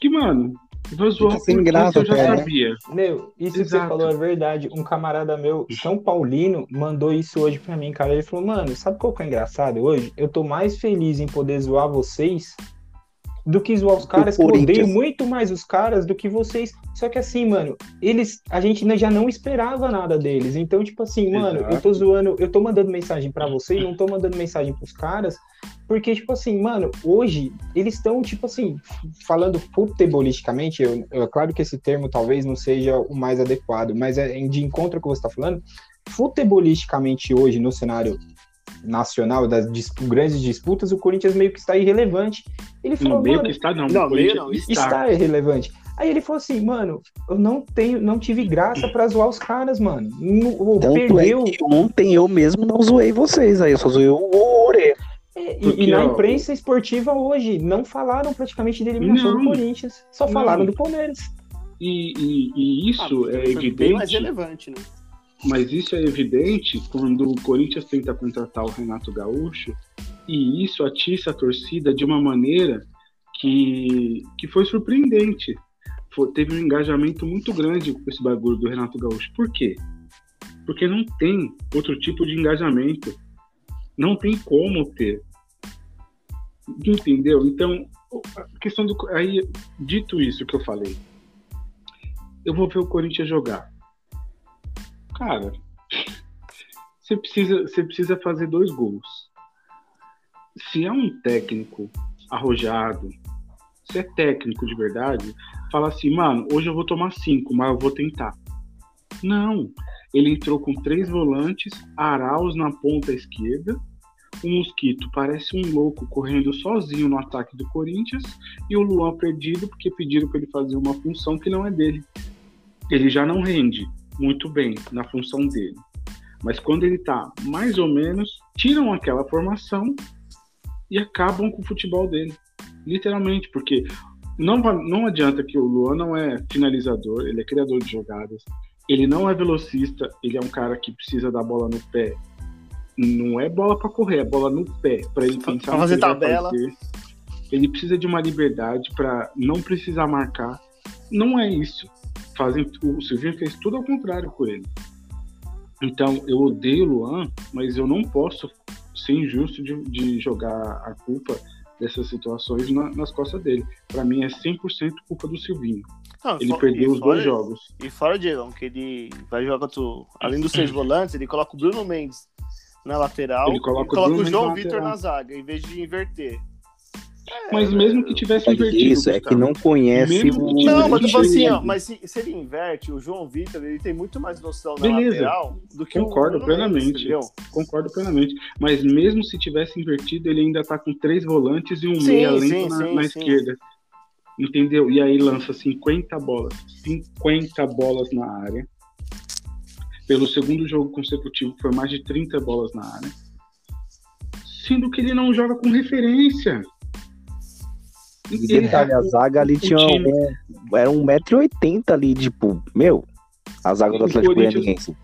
que, mano, vou zoar Fica sem graça, eu já cara. sabia. Meu, isso que você Exato. falou é verdade. Um camarada meu, São Paulino, mandou isso hoje pra mim, cara. Ele falou, mano, sabe qual que é engraçado hoje? Eu tô mais feliz em poder zoar vocês do que zoar os caras, que eu odeio muito mais os caras do que vocês. Só que assim, mano, eles, a gente já não esperava nada deles. Então, tipo assim, mano, Exato. eu tô zoando, eu tô mandando mensagem pra vocês, não tô mandando mensagem pros caras, porque, tipo assim, mano, hoje eles estão, tipo assim, falando futebolisticamente, eu, eu- é claro que esse termo talvez não seja o mais adequado, mas é de encontro ao que você tá falando, futebolisticamente hoje no cenário nacional das dis- grandes disputas, o Corinthians meio que está irrelevante. Ele falou, No meio mano, que está, não. Não, meio não, está. está irrelevante. Aí ele falou assim, mano, eu não tenho, não tive graça pra zoar os caras, mano. No- Tanto perdeu. é que ontem eu mesmo não zoei vocês aí, eu só zoei o Orelha. É, E, Porque, e na ó, imprensa esportiva hoje não falaram praticamente de eliminação Não. do Corinthians, só Não. falaram do Palmeiras. E, e- e isso Ah, é foi Bem evidente, mais relevante, né? Mas isso é evidente quando o Corinthians tenta contratar o Renato Gaúcho e isso atiça a torcida de uma maneira que, que foi surpreendente. Foi- teve um engajamento muito grande com esse bagulho do Renato Gaúcho. Por quê? Porque não tem outro tipo de engajamento. Não tem como ter. Entendeu? Então, a questão do. Aí, dito isso que eu falei, eu vou ver o Corinthians jogar. Cara, você precisa, você precisa fazer dois gols. Se é um técnico arrojado, se é técnico de verdade, fala assim, mano, hoje eu vou tomar cinco, mas eu vou tentar. Não. Ele entrou com três volantes, Arauz na ponta esquerda, o Mosquito parece um louco correndo sozinho no ataque do Corinthians e o Luan perdido porque pediram para ele fazer uma função que não é dele. Ele já não rende muito bem na função dele. Mas quando ele tá mais ou menos, tiram aquela formação e acabam com o futebol dele. Literalmente, porque não, não adianta que o Luan não é finalizador, ele é criador de jogadas, ele não é velocista, ele é um cara que precisa da bola no pé. Não é bola para correr, é bola no pé, para ele pensar pra no fazer que ele tabela. fazer. Ele precisa de uma liberdade para não precisar marcar. Não é isso. Fazem, o Silvinho fez tudo ao contrário com ele. Então, eu odeio o Luan, mas eu não posso ser injusto de, de jogar a culpa dessas situações na- nas costas dele. Para mim, é 100% culpa do Silvinho. Não, Ele perdeu e os fora- dois jogos. E fora, Diego, que ele vai jogar o- Além dos seis volantes, ele coloca o Bruno Mendes na lateral Ele e coloca o coloca o Mendes João Vitor na zaga, em vez de inverter. Mas mesmo que tivesse invertido. Isso, é que não conhece Mesmo o. que Não, mas falo assim, ó, mas se, se ele inverte, o João Vitor, ele tem muito mais noção na Beleza. lateral do que Concordo o plenamente. entendeu? Concordo plenamente. Mas mesmo se tivesse invertido, ele ainda tá com três volantes e um Sim, meia lento sim, na, sim, na sim. esquerda. Entendeu? E aí lança 50 bolas. 50 bolas na área. Pelo segundo jogo consecutivo, foi mais de 30 bolas na área. Sendo que ele não joga com referência. E detalhe, a zaga ali tinha um, era 1,80m ali, tipo, meu, a zaga do Atlético Goianiense.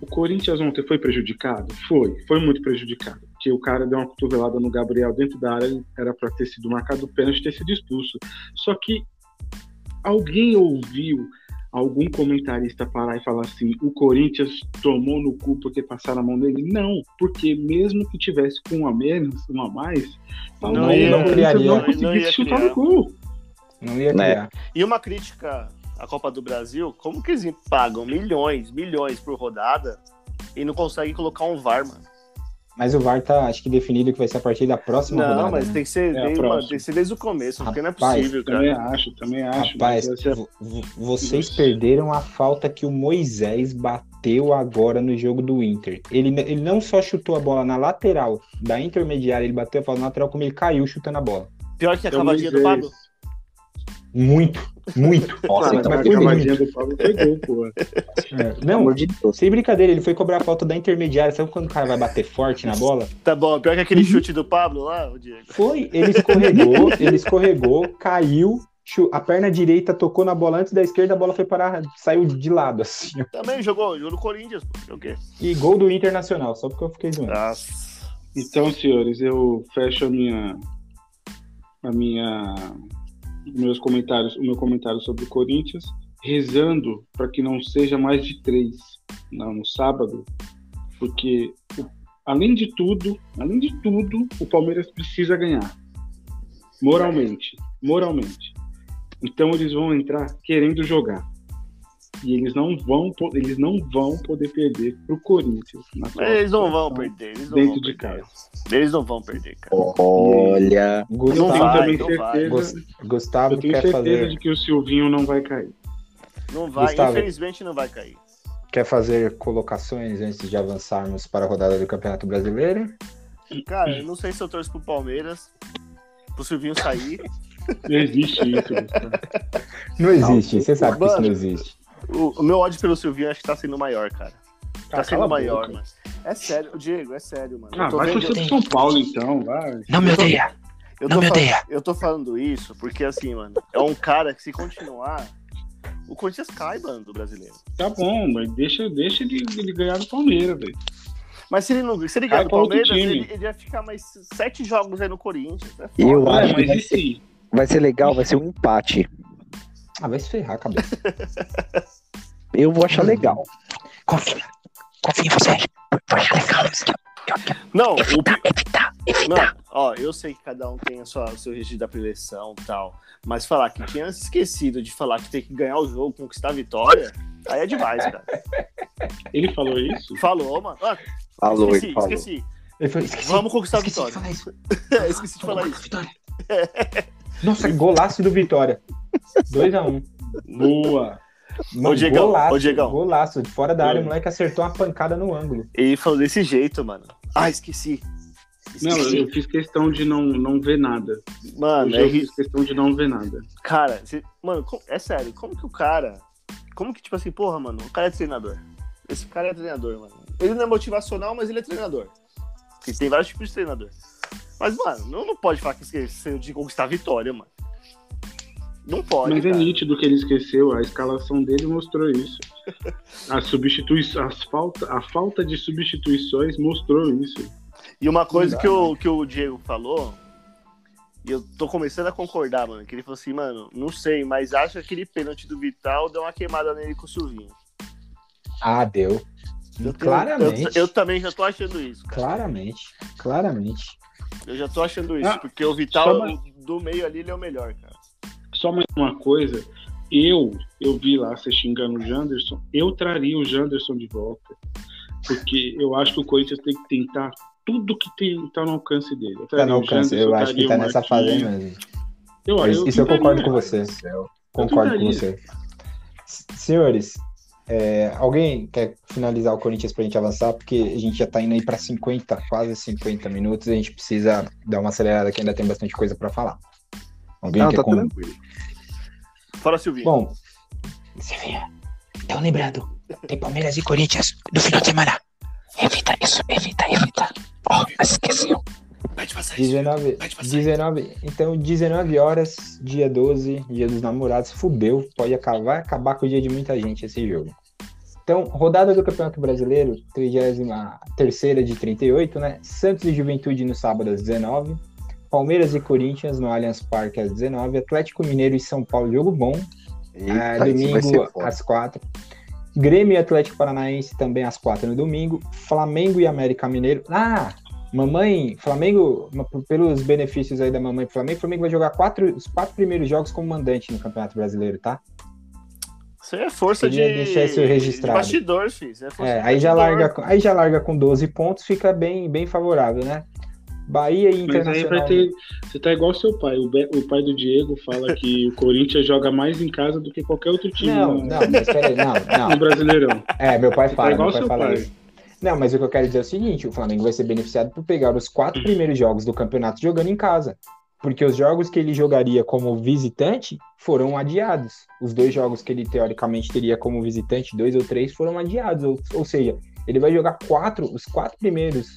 O Corinthians ontem foi prejudicado? Foi, foi muito prejudicado. Porque o cara deu uma cotovelada no Gabriel dentro da área, era para ter sido marcado o pênalti e ter sido expulso. Só que alguém ouviu algum comentarista parar e falar assim: o Corinthians tomou no cu porque passaram a mão dele? Não, porque mesmo que tivesse com um a menos, um a mais, Não não, ia- não, criaria. não Não conseguisse ia chutar criar. no cu. Não ia Né? criar. E uma crítica à Copa do Brasil, como que eles pagam milhões, milhões por rodada e não conseguem colocar um VAR, mano? Mas o VAR tá, acho que definido que vai ser a partir da próxima Não, rodada. mas né? tem que ser, É desde, mano, tem que ser desde o começo, porque não é Rapaz, possível, Também cara. acho, também acho. Rapaz, vo- vocês perderam a falta que o Moisés bateu agora no jogo do Inter. Ele, ele não só chutou a bola na lateral da intermediária, ele bateu a bola na lateral, como ele caiu chutando a bola. Pior que a é o cavadinha do. Pablo. Muito, muito. Nossa, então foi cavadinha do Pablo foi gol, pô. É, Não, amor de Deus. sem brincadeira, ele foi cobrar a falta da intermediária. Sabe quando o cara vai bater forte na bola? Tá bom, pior que Uhum. aquele chute do Pablo lá, o Diego. Foi, ele escorregou, ele escorregou, caiu, a perna direita tocou na bola antes da esquerda, a bola foi parar, saiu de lado, assim. Também jogou, jogou no Corinthians, quê? E gol do Internacional, só porque eu fiquei zoando. Então, senhores, eu fecho a minha. A minha. Meus comentários, o meu comentário sobre o Corinthians, rezando para que não seja mais de três não, no sábado, porque além de tudo, além de tudo, o Palmeiras precisa ganhar. Moralmente. Moralmente. Então eles vão entrar querendo jogar. E eles não vão, eles não vão poder perder pro Corinthians. eles não vão perder, eles não dentro vão de perder. casa. Eles não vão perder, cara. Olha. Eu Gustavo, tenho vai, também não certeza, Gust- Gustavo eu tenho quer certeza fazer, de que o Silvinho não vai cair. Não vai, Gustavo. infelizmente não vai cair. quer fazer colocações antes de avançarmos para a rodada do Campeonato Brasileiro. Cara, eu não sei se eu torço pro Palmeiras, pro Silvinho sair. Não existe isso. Gustavo. Não existe, você sabe que isso Mano. não existe. O, o meu ódio pelo Silvinho acho que tá sendo maior, cara. Tá Ah, sendo maior, boca. mano. É sério, Diego, é sério, mano. Ah, eu tô vai vendo- torcer pro São Paulo então, vai. Não me odeia. Eu Não tô me fal- odeia. Eu tô falando isso porque, assim, mano, é um cara que se continuar, o Corinthians cai, mano, do brasileiro. Tá bom, mas deixa, deixa ele, ele ganhar do Palmeiras, velho. Mas se ele não se ele ganhar do Palmeiras, ele, ele ia ficar mais sete jogos aí no Corinthians. É foda. Eu acho que mas vai e ser, se? vai ser legal, vai ser um empate. Ah, vai se ferrar, cabeça. Eu vou achar legal. Confia. Confia em você. Vai achar legal isso aqui. Não, o, Evitar, pi- evitar, evitar. Mano, ó, eu sei que cada um tem a sua, o seu registro da preleção e tal, mas falar que tinha esquecido de falar que tem que ganhar o jogo, conquistar a vitória, aí é demais, cara. Ele falou isso? Falou, mano. Ah, Falou, esqueci, ele falou. esqueci. Ele falou, esqueci, Vamos conquistar a esqueci de vitória. falar isso. esqueci de falar isso. Nossa, golaço do Vitória. 2x1. Boa. Ô, Diegão, golaço, ô, Diegão. golaço. De fora da área, Oi. o moleque acertou uma pancada no ângulo. Ele falou desse jeito, mano. Ah, esqueci. Não, eu fiz questão de não, não ver nada. Mano, é eu fiz questão de não ver nada. cara, mano, com- é sério, como que o cara. Como que, tipo assim, porra, mano, o cara é treinador. Esse cara é treinador, mano. Ele não é motivacional, mas ele é treinador. Porque tem vários tipos de treinador. Mas, mano, não, não pode falar que esqueceu de conquistar a vitória, mano. Não pode. Mas é cara. nítido que ele esqueceu, a escalação dele mostrou isso. A, substituição, as falta, a falta de substituições mostrou isso. E uma coisa dá, que, o, que o Diego falou, e eu tô começando a concordar, mano, que ele falou assim, mano, não sei, mas acho que aquele pênalti do Vital deu uma queimada nele com o Silvinho. Ah, deu. Eu tenho- claramente. Eu, eu também já tô achando isso, cara. Claramente. Claramente. Eu já tô achando isso, Ah, porque o Vital uma- do meio ali, ele é o melhor, cara. Só mais uma coisa, eu, eu vi lá você xingando o Janderson, eu traria o Janderson de volta. Porque eu acho que o Corinthians tem que tentar tudo que tem, tá no alcance dele. Eu Tá no alcance. Eu acho que tá nessa fase aí mesmo. Eu, eu isso eu tentaria. concordo com você. Concordo com você. Senhores, é, alguém quer finalizar o Corinthians pra gente avançar? Porque a gente já tá indo aí pra 50, quase 50 minutos e a gente precisa dar uma acelerada que ainda tem bastante coisa pra falar. Alguém Não, quer tá com... tranquilo. Fora Silvinho. Bom, Silvinho, então lembrando, tem Palmeiras e Corinthians no final de semana. Evita isso, evita, evita. Ó, esqueceu. Pede passar isso. 19, Pode passar. 19, então 19 horas, dia 12, dia dos namorados, fudeu, pode acabar, vai acabar com o dia de muita gente esse jogo. Então, rodada do Campeonato Brasileiro, 33 de 38, né? Santos e Juventude no sábado às 19, Palmeiras e Corinthians no Allianz Parque às 19, Atlético Mineiro e São Paulo, jogo bom, Eita, ah, vai domingo às 4. Grêmio e Atlético Paranaense também às 4 no domingo. Flamengo e América Mineiro. Ah, mamãe, Flamengo, pelos benefícios aí da mamãe pro Flamengo, o Flamengo vai jogar quatro, os quatro primeiros jogos como mandante no Campeonato Brasileiro, tá? Isso aí é força de, deixar isso de registrado. bastidor, filho. Isso é força É, de aí já bastidor. larga, aí já larga com 12 pontos, fica bem, bem favorável, né? Bahia e Mas aí Internacional. vai ter. Você tá igual seu pai. O, Be- o pai do Diego fala que o Corinthians joga mais em casa do que qualquer outro time Não, no, não, mas peraí, não, no não. Brasileirão. É, meu pai Você fala, tá igual meu pai seu fala pai. isso. Não, mas o que eu quero dizer é o seguinte: o Flamengo vai ser beneficiado por pegar os quatro primeiros jogos do campeonato jogando em casa. Porque os jogos que ele jogaria como visitante foram adiados. Os dois jogos que ele teoricamente teria como visitante, dois ou três, foram adiados. Ou, ou seja, ele vai jogar quatro, os quatro primeiros.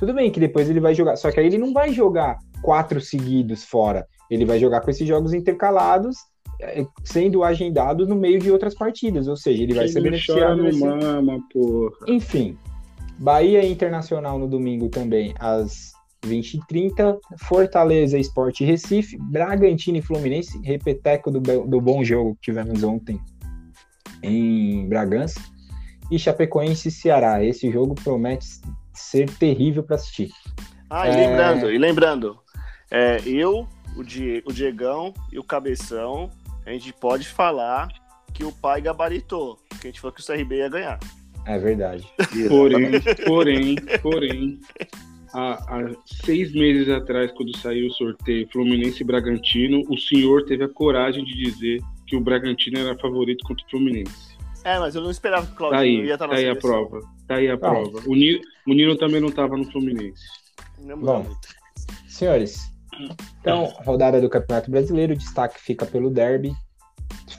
Tudo bem que depois ele vai jogar, só que aí ele não vai jogar quatro seguidos fora. Ele vai jogar com esses jogos intercalados, eh, sendo agendados no meio de outras partidas. Ou seja, ele vai Quem ser não chora beneficiado. no nesse- mama, porra. enfim, Bahia Internacional no domingo também, às 20h30. Fortaleza Esporte Recife. Bragantino e Fluminense. Repeteco do, do bom jogo que tivemos ontem em Bragança. E Chapecoense e Ceará. Esse jogo promete ser terrível para assistir. Ah, e É. lembrando, e lembrando, é, eu, o, Die- o Diegão e o Cabeção, a gente pode falar que o pai gabaritou, que a gente falou que o CRB ia ganhar. É verdade. Porém, porém, porém, há, há seis meses atrás, quando saiu o sorteio Fluminense e Bragantino, o senhor teve a coragem de dizer que o Bragantino era favorito contra o Fluminense. É, mas eu não esperava que o Tá Claudinho aí, ia estar tá na aí a prova. Tá aí a prova. O Nino, o Nino também não tava no Fluminense. Não muda Bom. Senhores, então, rodada do Campeonato Brasileiro, o destaque fica pelo derby.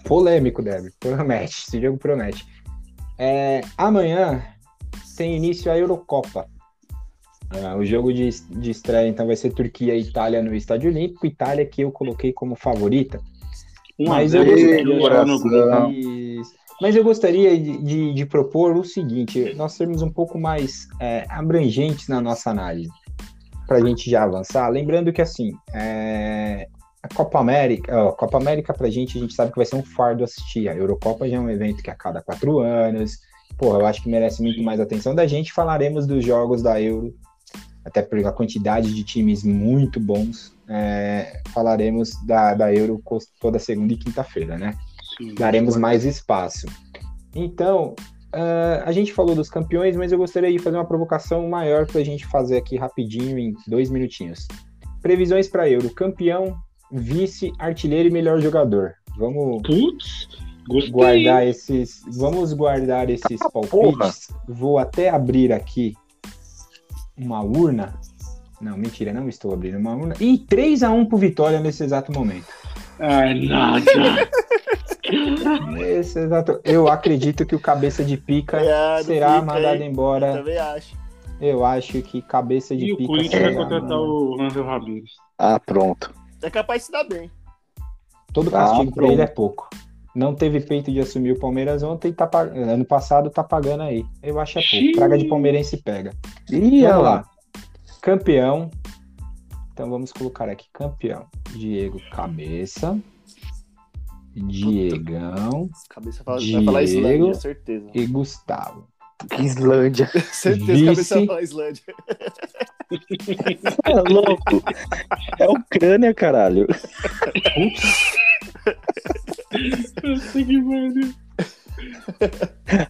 Polêmico derby, promete, esse jogo promete. É, amanhã tem início a Eurocopa. Ah, o jogo de, de estreia, então, vai ser Turquia e Itália no Estádio Olímpico. Itália que eu coloquei como favorita. Mas eu zero, gostaria-. Mas eu gostaria de, de- de propor o seguinte: nós sermos um pouco mais é, abrangentes na nossa análise, para a gente já avançar. Lembrando que, assim, é, a Copa América, ó, Copa América pra gente, a gente sabe que vai ser um fardo assistir. A Eurocopa já é um evento que a cada quatro anos. Porra, eu acho que merece muito mais atenção da gente. Falaremos dos jogos da Euro, até por a quantidade de times muito bons. É, falaremos da, da Euro toda segunda e quinta-feira, né? Sim. daremos mais espaço. Então, ah, a gente falou dos campeões, mas eu gostaria de fazer uma provocação maior para a gente fazer aqui rapidinho, em dois minutinhos. Previsões para Euro: campeão, vice, artilheiro e melhor jogador. Vamos Putz, guardar esses, vamos guardar esses palpites. Vou até abrir aqui uma urna. Não, mentira, não estou abrindo uma urna. E 3 a 1 pro Vitória nesse exato momento. Ai, nada. Nesse exato... Eu acredito que o cabeça de pica É, será mandado hein? embora. Também acho. Eu acho que cabeça de E o pica Corinthians vai contratar mandado. o Rangel Ramírez. Ah, pronto. É capaz de se dar bem. Todo Ah, castigo pra pronto. ele é pouco. Não teve peito de assumir o Palmeiras ontem, tá pag- ano passado tá pagando aí. Eu acho é pouco. Praga de palmeirense pega. Ih, olha Vamos lá. Campeão. Então vamos colocar aqui campeão. Diego Cabeça. Diegão Cabeça fala, vai falar Diego. Islândia, certeza. e Gustavo. Que Islândia. Certeza que Vice. a cabeça vai falar Islândia. É louco. É Ucrânia, caralho. Puta que pariu.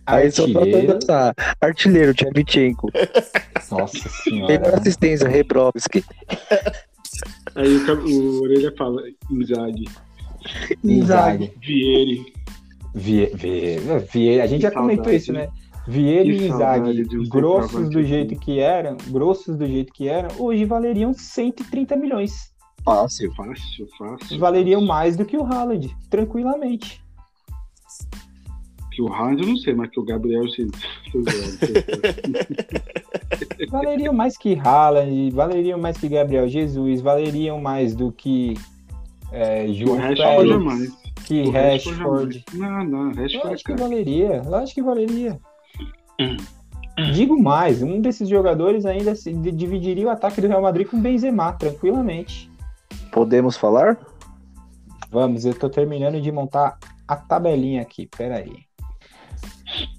Aí só falta Artilheiro. dançar. Artilheiro, Tchevchenko. Nossa Melhor senhora. assistência, Rebrovski. Aí o, o Orelha fala, Inzaghi, Inzaghi. Vieri. Vie- Vie- Vie- a gente já Que comentou isso, né? Vieira e Inzaghi, um grossos do jeito que eram, grossos do jeito que eram, hoje valeriam 130 milhões. Fácil. Fácil, fácil. Valeriam mais do que o Haaland, tranquilamente. Que o Hans eu não sei, mas que o Gabriel sim. Valeriam mais que Haaland, valeriam mais que Gabriel Jesus, valeriam mais do que é, João que O Rashford. Não, não, Rashford é cara. valeria, lógico que valeria. Hum. Digo mais, um desses jogadores ainda se di- dividiria o ataque do Real Madrid com Benzema, tranquilamente. Podemos falar? Vamos, eu tô terminando de montar a tabelinha aqui, peraí.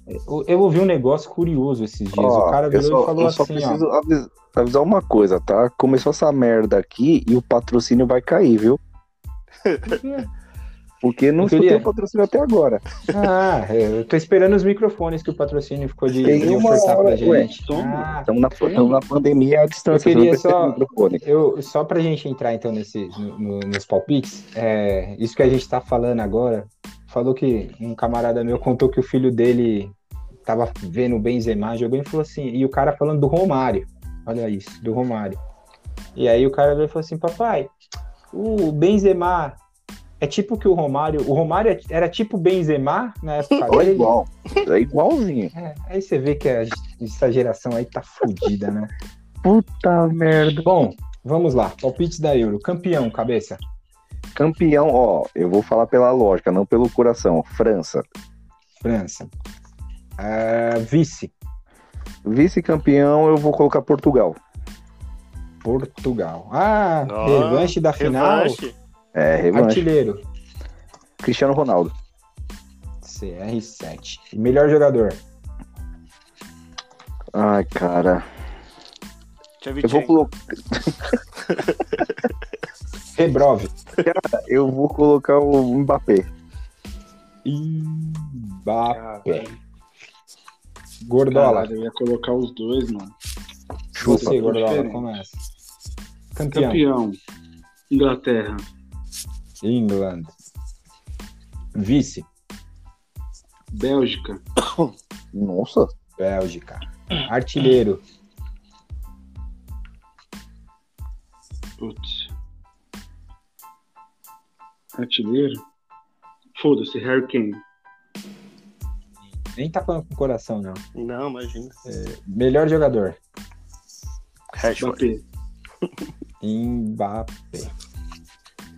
Eu, eu ouvi um negócio curioso esses dias. Ó, o cara virou só, e falou eu só assim, preciso ó. avis- avisar uma coisa, tá? Começou essa merda aqui e o patrocínio vai cair, viu? Porque não escutei o patrocínio até agora. Ah, eu tô esperando os microfones que o patrocínio ficou de, Tem de uma ofertar hora, pra gente. toma. Ah, Estamos na, na pandemia à distância. Eu queria só- eu, só pra gente entrar então nesse, no- no- nos palpites, é, isso que a gente tá falando agora, falou que um camarada meu contou que o filho dele tava vendo o Benzema jogando e falou assim, e o cara falando do Romário, olha isso, do Romário. E aí o cara veio e falou assim, papai, o Benzema é tipo que o Romário, o Romário era tipo Benzema na época Ou dele? igual. É igualzinho. É, aí você vê que a- essa geração aí tá fodida, né? Puta merda. Bom, vamos lá. Palpites da Euro. Campeão, cabeça. Campeão, ó, eu vou falar pela lógica, não pelo coração. França. França. Ah, vice. Vice-campeão, eu vou colocar Portugal. Portugal. Ah, revanche da final. Revanche. É, revanche. Artilheiro. Cristiano Ronaldo. CR7. Melhor jogador. Ai, cara. Eu vou, Tchevchenko. colo- Rebrov. eu vou colocar o Mbappé. Mbappé. Gordola. Caralho, eu ia colocar os dois, mano. Você, Chupa, Gordola, diferente. começa. Campeão. Campeão. Inglaterra. England. Vice. Bélgica. Nossa. Bélgica. Artilheiro. Putz. Artilheiro. Foda-se, Harry Kane. Nem tá falando com o coração, não. Não, imagina. Melhor jogador. Rashford. Mbappé. Mbappé.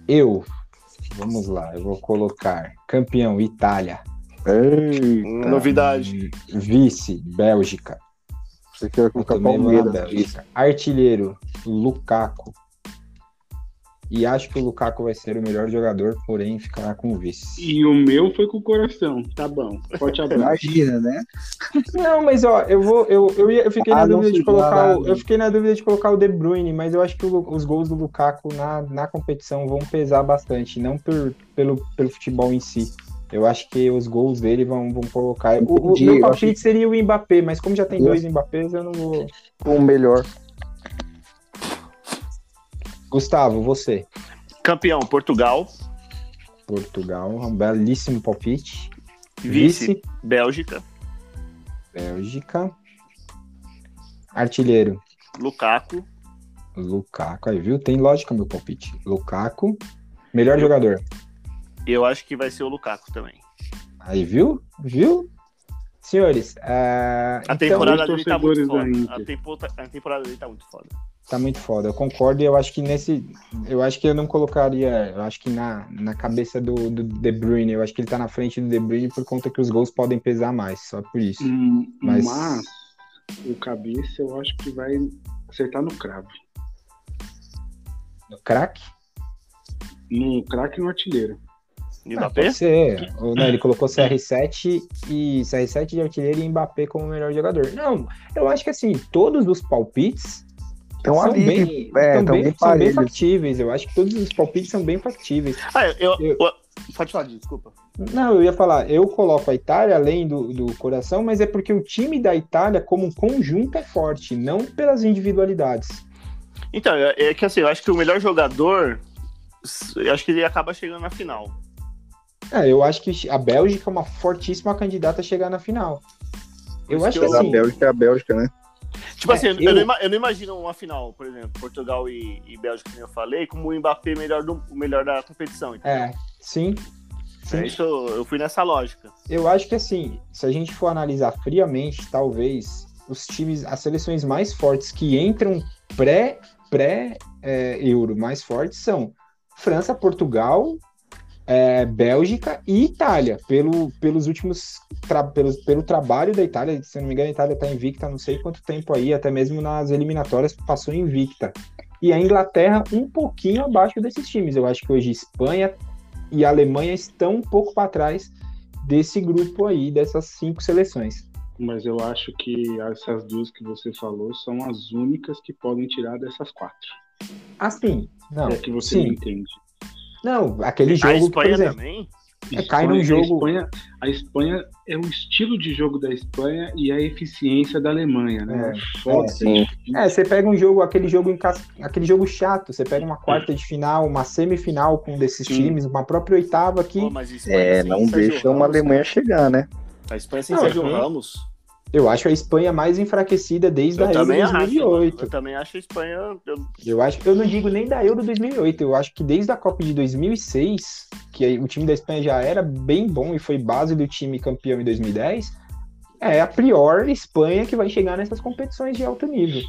Eu. Vamos lá, eu vou colocar campeão Itália. Eita. Novidade. Vice Bélgica. Você quer colocar Palmeiras. Bélgica. Artilheiro Lukaku. E acho que o Lukaku vai ser o melhor jogador, porém ficará com o vice. E o meu foi com o coração. Tá bom. Forte abraço. Imagina, né? Não, mas ó, eu vou, eu, eu, ia- eu fiquei na Ah, não dúvida de colocar, o, eu fiquei na dúvida de colocar o De Bruyne, mas eu acho que o- os gols do Lukaku na, na competição vão pesar bastante, não por, pelo, pelo futebol em si. Eu acho que os gols dele vão, vão colocar. O, o meu eu palpite seria o Mbappé, mas como já tem Eu- dois Mbappés, eu não vou. O melhor. Gustavo, você. Campeão, Portugal. Portugal, um belíssimo palpite. Vice, Bélgica. Bélgica. Artilheiro, Lukaku. Lukaku. Aí, viu? Tem lógica meu palpite. Lukaku. Melhor jogador. Eu acho que vai ser o Lukaku também. Aí, viu? Viu? Senhores, ah, A então, temporada os dele tá muito foda. A, a temporada dele tá muito foda. Tá muito foda. Eu concordo e eu acho que nesse. Eu acho que eu não colocaria. Eu acho que na, na cabeça do, do De Bruyne, eu acho que ele tá na frente do De Bruyne por conta que os gols podem pesar mais, só por isso. Hum, Mas- Mas... o cabeça eu acho que vai acertar no cravo. No craque? No craque e no artilheiro. E Ah, Mbappé? pode ser. Ou, não, ele colocou CR7 e CR7 de artilheiro e Mbappé como melhor jogador. Não, eu acho que assim, todos os palpites Então são, ali, bem, é, são, tão bem, são bem factíveis. Eu acho que todos os palpites são bem factíveis. Ah, eu, Eu- eu- Pode falar, desculpa. Não, eu ia falar, eu coloco a Itália além do, do coração, mas é porque o time da Itália, como um conjunto, é forte, não pelas individualidades. Então, é é que assim, eu acho que o melhor jogador, eu acho que ele acaba chegando na final. É, eu acho que a Bélgica é uma fortíssima candidata a chegar na final. Eu acho que eu- A assim, Bélgica é a Bélgica, né? Tipo É, assim, eu, eu- não, eu não imagino uma final, por exemplo, Portugal e, e Bélgica, como eu falei, como o Mbappé melhor do, o melhor da competição. entendeu? é, sim. sim. É isso, eu fui nessa lógica. Eu acho que assim, se a gente for analisar friamente, talvez os times, as seleções mais fortes que entram pré pré é, mais fortes são França, Portugal, é, Bélgica e Itália, pelo, pelos últimos tra- pelos, pelo trabalho da Itália, se não me engano, a Itália está invicta há não sei quanto tempo aí, até mesmo nas eliminatórias passou invicta. E a Inglaterra um pouquinho abaixo desses times. Eu acho que hoje Espanha e Alemanha estão um pouco para trás desse grupo aí, dessas cinco seleções. Mas eu acho que essas duas que você falou são as únicas que podem tirar dessas quatro. Assim, não, é que você sim. não entende. Não, aquele A jogo, por Espanha exemplo. também? É, cai num Espanha- jogo- A Espanha, a Espanha é o estilo de jogo da Espanha e a eficiência da Alemanha, né? É, Foda, é. É, você pega um jogo, aquele jogo em cas- aquele jogo chato, você pega uma quarta de final, uma semifinal com um desses Sim. times, uma própria oitava que Pô, mas Espanha É, sem não deixa uma Alemanha chegar, né? A Espanha sem Não, Sérgio. Ramos. Eu acho a Espanha mais enfraquecida desde a Eu Euro também acho. mano. 2008. Eu também acho a Espanha. eu- Eu acho, eu não digo nem da Euro 2008, eu acho que desde a Copa de 2006, que o time da Espanha já era bem bom e foi base do time campeão em 2010, é a prior Espanha que vai chegar nessas competições de alto nível.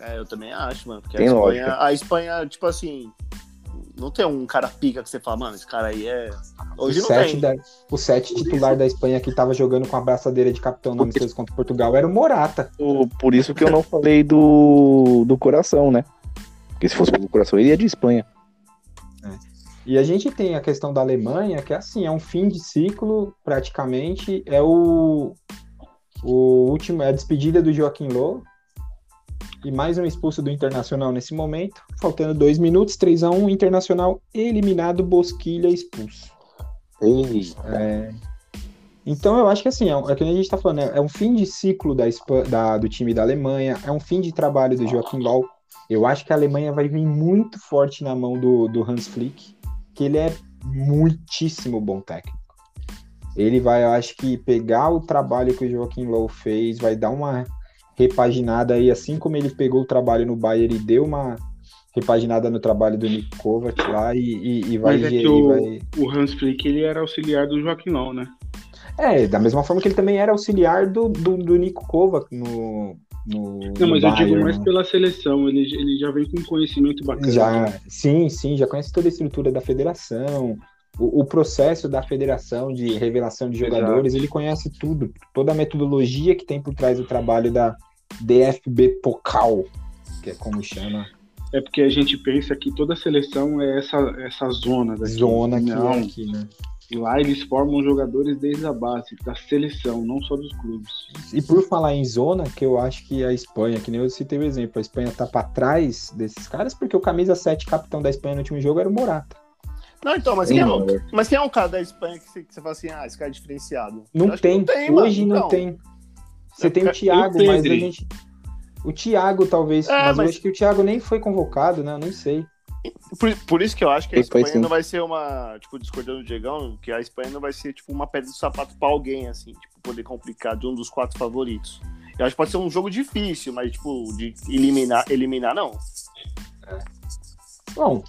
É, eu também acho, mano. Porque Tem a Espanha, lógica. a Espanha, tipo assim. Não tem um cara pica que você fala, mano, esse cara aí é. Hoje o, não sete tem. da, o sete titular da Espanha que estava jogando com a braçadeira de capitão no amistoso contra Portugal era o Morata. O- Por isso que eu não falei do, do coração, né? Porque se fosse pelo coração, ele ia de Espanha. E a gente tem a questão da Alemanha, que é assim, é um fim de ciclo, praticamente, é o, o último, é a despedida do Joaquim Low, e mais um expulso do Internacional nesse momento, faltando dois minutos, 3 a 1 Internacional eliminado, Bosquilha expulso. É, Então eu acho que assim, é, é que a gente tá falando, é, é um fim de ciclo da, da- do time da Alemanha, é um fim de trabalho do Joachim Low. Eu acho que a Alemanha vai vir muito forte na mão do, do Hans Flick, que ele é muitíssimo bom técnico. Ele vai, eu acho que, pegar o trabalho que o Joaquim Low fez, vai dar uma repaginada aí, assim como ele pegou o trabalho no Bayern e deu uma repaginada no trabalho do Nick Kovac lá e, e- e vai, Mas é que e o, vai- o Hans Flick ele era auxiliar do Joaquim Low, né? É, da mesma forma que ele também era auxiliar do, do, do Nico Kovac no. no Não, mas no eu digo Bayern, mais né? pela seleção. Ele, ele já vem com conhecimento bacana. Já, sim, sim, já conhece toda a estrutura da federação, o, o processo da federação de revelação de jogadores, ele conhece tudo, toda a metodologia que tem por trás do trabalho da DFB Pokal, que é como chama, É porque a gente pensa que toda seleção é essa, essa zona daqui. zona que Não, é aqui, né? lá eles formam jogadores desde a base, da seleção, não só dos clubes. E por falar em zona, que eu acho que a Espanha, que nem eu citei o exemplo, a Espanha tá pra trás desses caras, porque o camisa 7 capitão da Espanha no último jogo era o Morata. Não, então, mas Sim, quem, é mano. mas quem é um cara da Espanha que você, que você fala assim, ah, esse cara é diferenciado? Não acho que tem, mano. hoje não Então, tem. Você É tem o porque- Thiago, mas a gente. O Thiago, talvez, É, mas, eu mas- acho que o Thiago nem foi convocado, né? Eu nem sei. Por, por isso que eu acho que a Espanha não vai ser uma. Tipo, discordando do Diegão, que a Espanha não vai ser tipo uma pedra de sapato pra alguém, assim, tipo, poder complicar de um dos quatro favoritos. Eu acho que pode ser um jogo difícil, mas, tipo, de eliminar, eliminar não. Bom,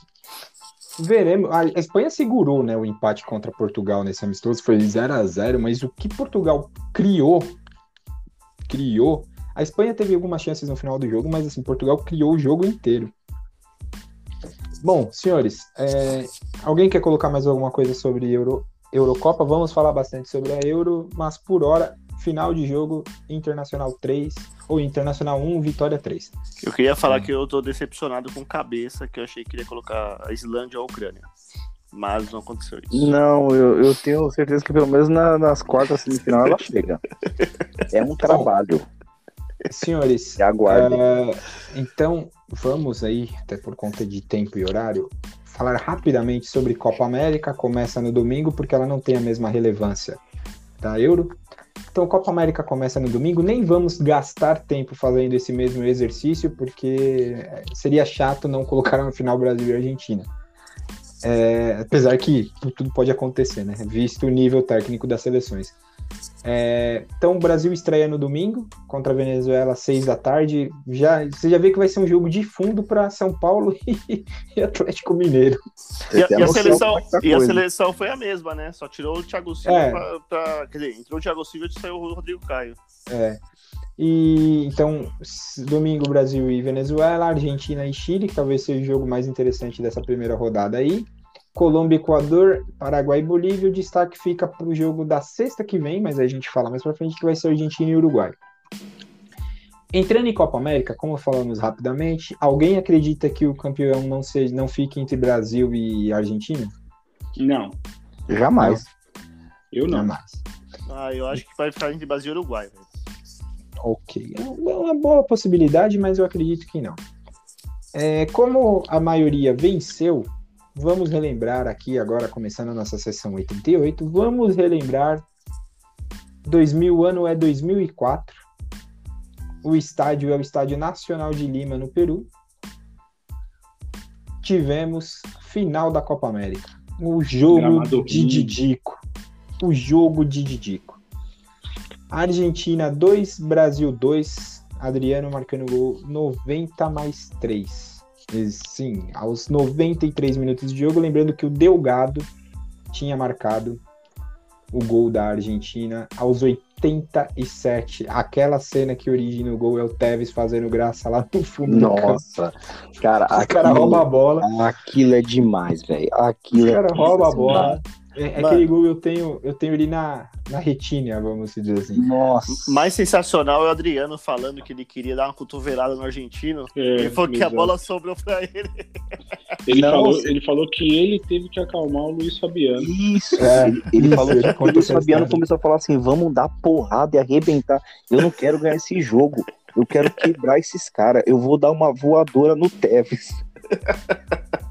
veremos. A Espanha segurou né, o empate contra Portugal nesse amistoso, foi 0 a 0 mas o que Portugal criou, criou. A Espanha teve algumas chances no final do jogo, mas assim, Portugal criou o jogo inteiro. Bom, senhores, é, alguém quer colocar mais alguma coisa sobre Euro, Eurocopa? Vamos falar bastante sobre a Euro, mas por hora, final de jogo, Internacional 3, ou Internacional 1, Vitória 3. Eu queria falar Hum. que eu tô decepcionado com cabeça, que eu achei que ele ia colocar a Islândia ou a Ucrânia. Mas não aconteceu isso. Não, eu, eu tenho certeza que pelo menos na- nas quartas semifinal ela chega. É um trabalho. Senhores, aguardem. É, então, vamos aí, até por conta de tempo e horário, falar rapidamente sobre Copa América. Começa no domingo, porque ela não tem a mesma relevância da Euro. Então, Copa América começa no domingo. Nem vamos gastar tempo fazendo esse mesmo exercício, porque seria chato não colocar no final Brasil e Argentina. É, apesar que tudo pode acontecer, né? Visto o nível técnico das seleções. É, então o Brasil estreia no domingo contra a Venezuela às seis da tarde. Já, você já vê que vai ser um jogo de fundo para São Paulo e, e Atlético Mineiro. E, e a seleção, e a seleção foi a mesma, né? Só tirou o Thiago Silva É. pra, pra- Quer dizer, entrou o Thiago Silva e saiu o Rodrigo Caio. É. E então, domingo Brasil e Venezuela, Argentina e Chile, que talvez seja o jogo mais interessante dessa primeira rodada aí. Colômbia, Equador, Paraguai e Bolívia. O destaque fica para o jogo da sexta que vem, mas aí a gente fala mais para frente que vai ser Argentina e Uruguai. Entrando em Copa América, como falamos rapidamente, alguém acredita que o campeão não seja, não fique entre Brasil e Argentina? Não, Jamais. eu não. Jamais. Ah, eu acho que vai ficar entre Brasil e Uruguai, velho. Ok. É uma boa possibilidade, mas eu acredito que não. É, como a maioria venceu, vamos relembrar aqui agora, começando a nossa sessão 88, vamos relembrar 2000, o ano é 2004. O estádio é o Estádio Nacional de Lima, no Peru. Tivemos final da Copa América. O jogo Gramado de. Didico. O jogo de Didico. Argentina 2, Brasil 2. Adriano marcando gol 90 mais 3. Sim, aos 93 minutos de jogo. Lembrando que o Delgado tinha marcado o gol da Argentina aos 87. Aquela cena que origina o gol é o Tevez fazendo graça lá no fundo. Nossa, cara, O cara aquilo- rouba a bola. Aquilo é demais, velho. O Aquilo cara é rouba a bola. É, é Mano. aquele gol eu tenho, eu tenho ele na, na retina, vamos dizer assim. Nossa. Mais sensacional é o Adriano falando que ele queria dar uma cotovelada no argentino. É, ele falou que a exato. bola sobrou pra ele. Ele, Não, falou, ele falou que ele teve que acalmar o Luiz Fabiano. Isso. É, ele falou que conta o Luiz Fabiano começou a falar assim: vamos dar porrada e arrebentar. Eu não quero ganhar esse jogo. Eu quero quebrar esses caras. Eu vou dar uma voadora no Tevez.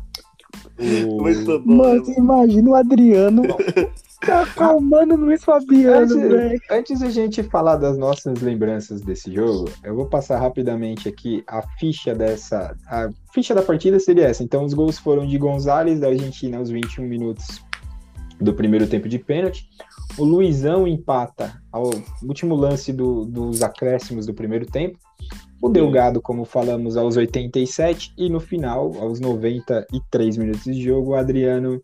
O- Muito bom. Mano, você imagina o Adriano tá acalmando o Luiz Fabiano, Antes, velho. antes da gente falar das nossas lembranças desse jogo, eu vou passar rapidamente aqui a ficha dessa. A ficha da partida seria essa. Então, os gols foram de Gonzalez, da Argentina, aos 21 minutos do primeiro tempo de pênalti. O Luizão empata ao último lance do- dos acréscimos do primeiro tempo. O Delgado, como falamos, aos 87. E no final, aos 93 minutos de jogo, o Adriano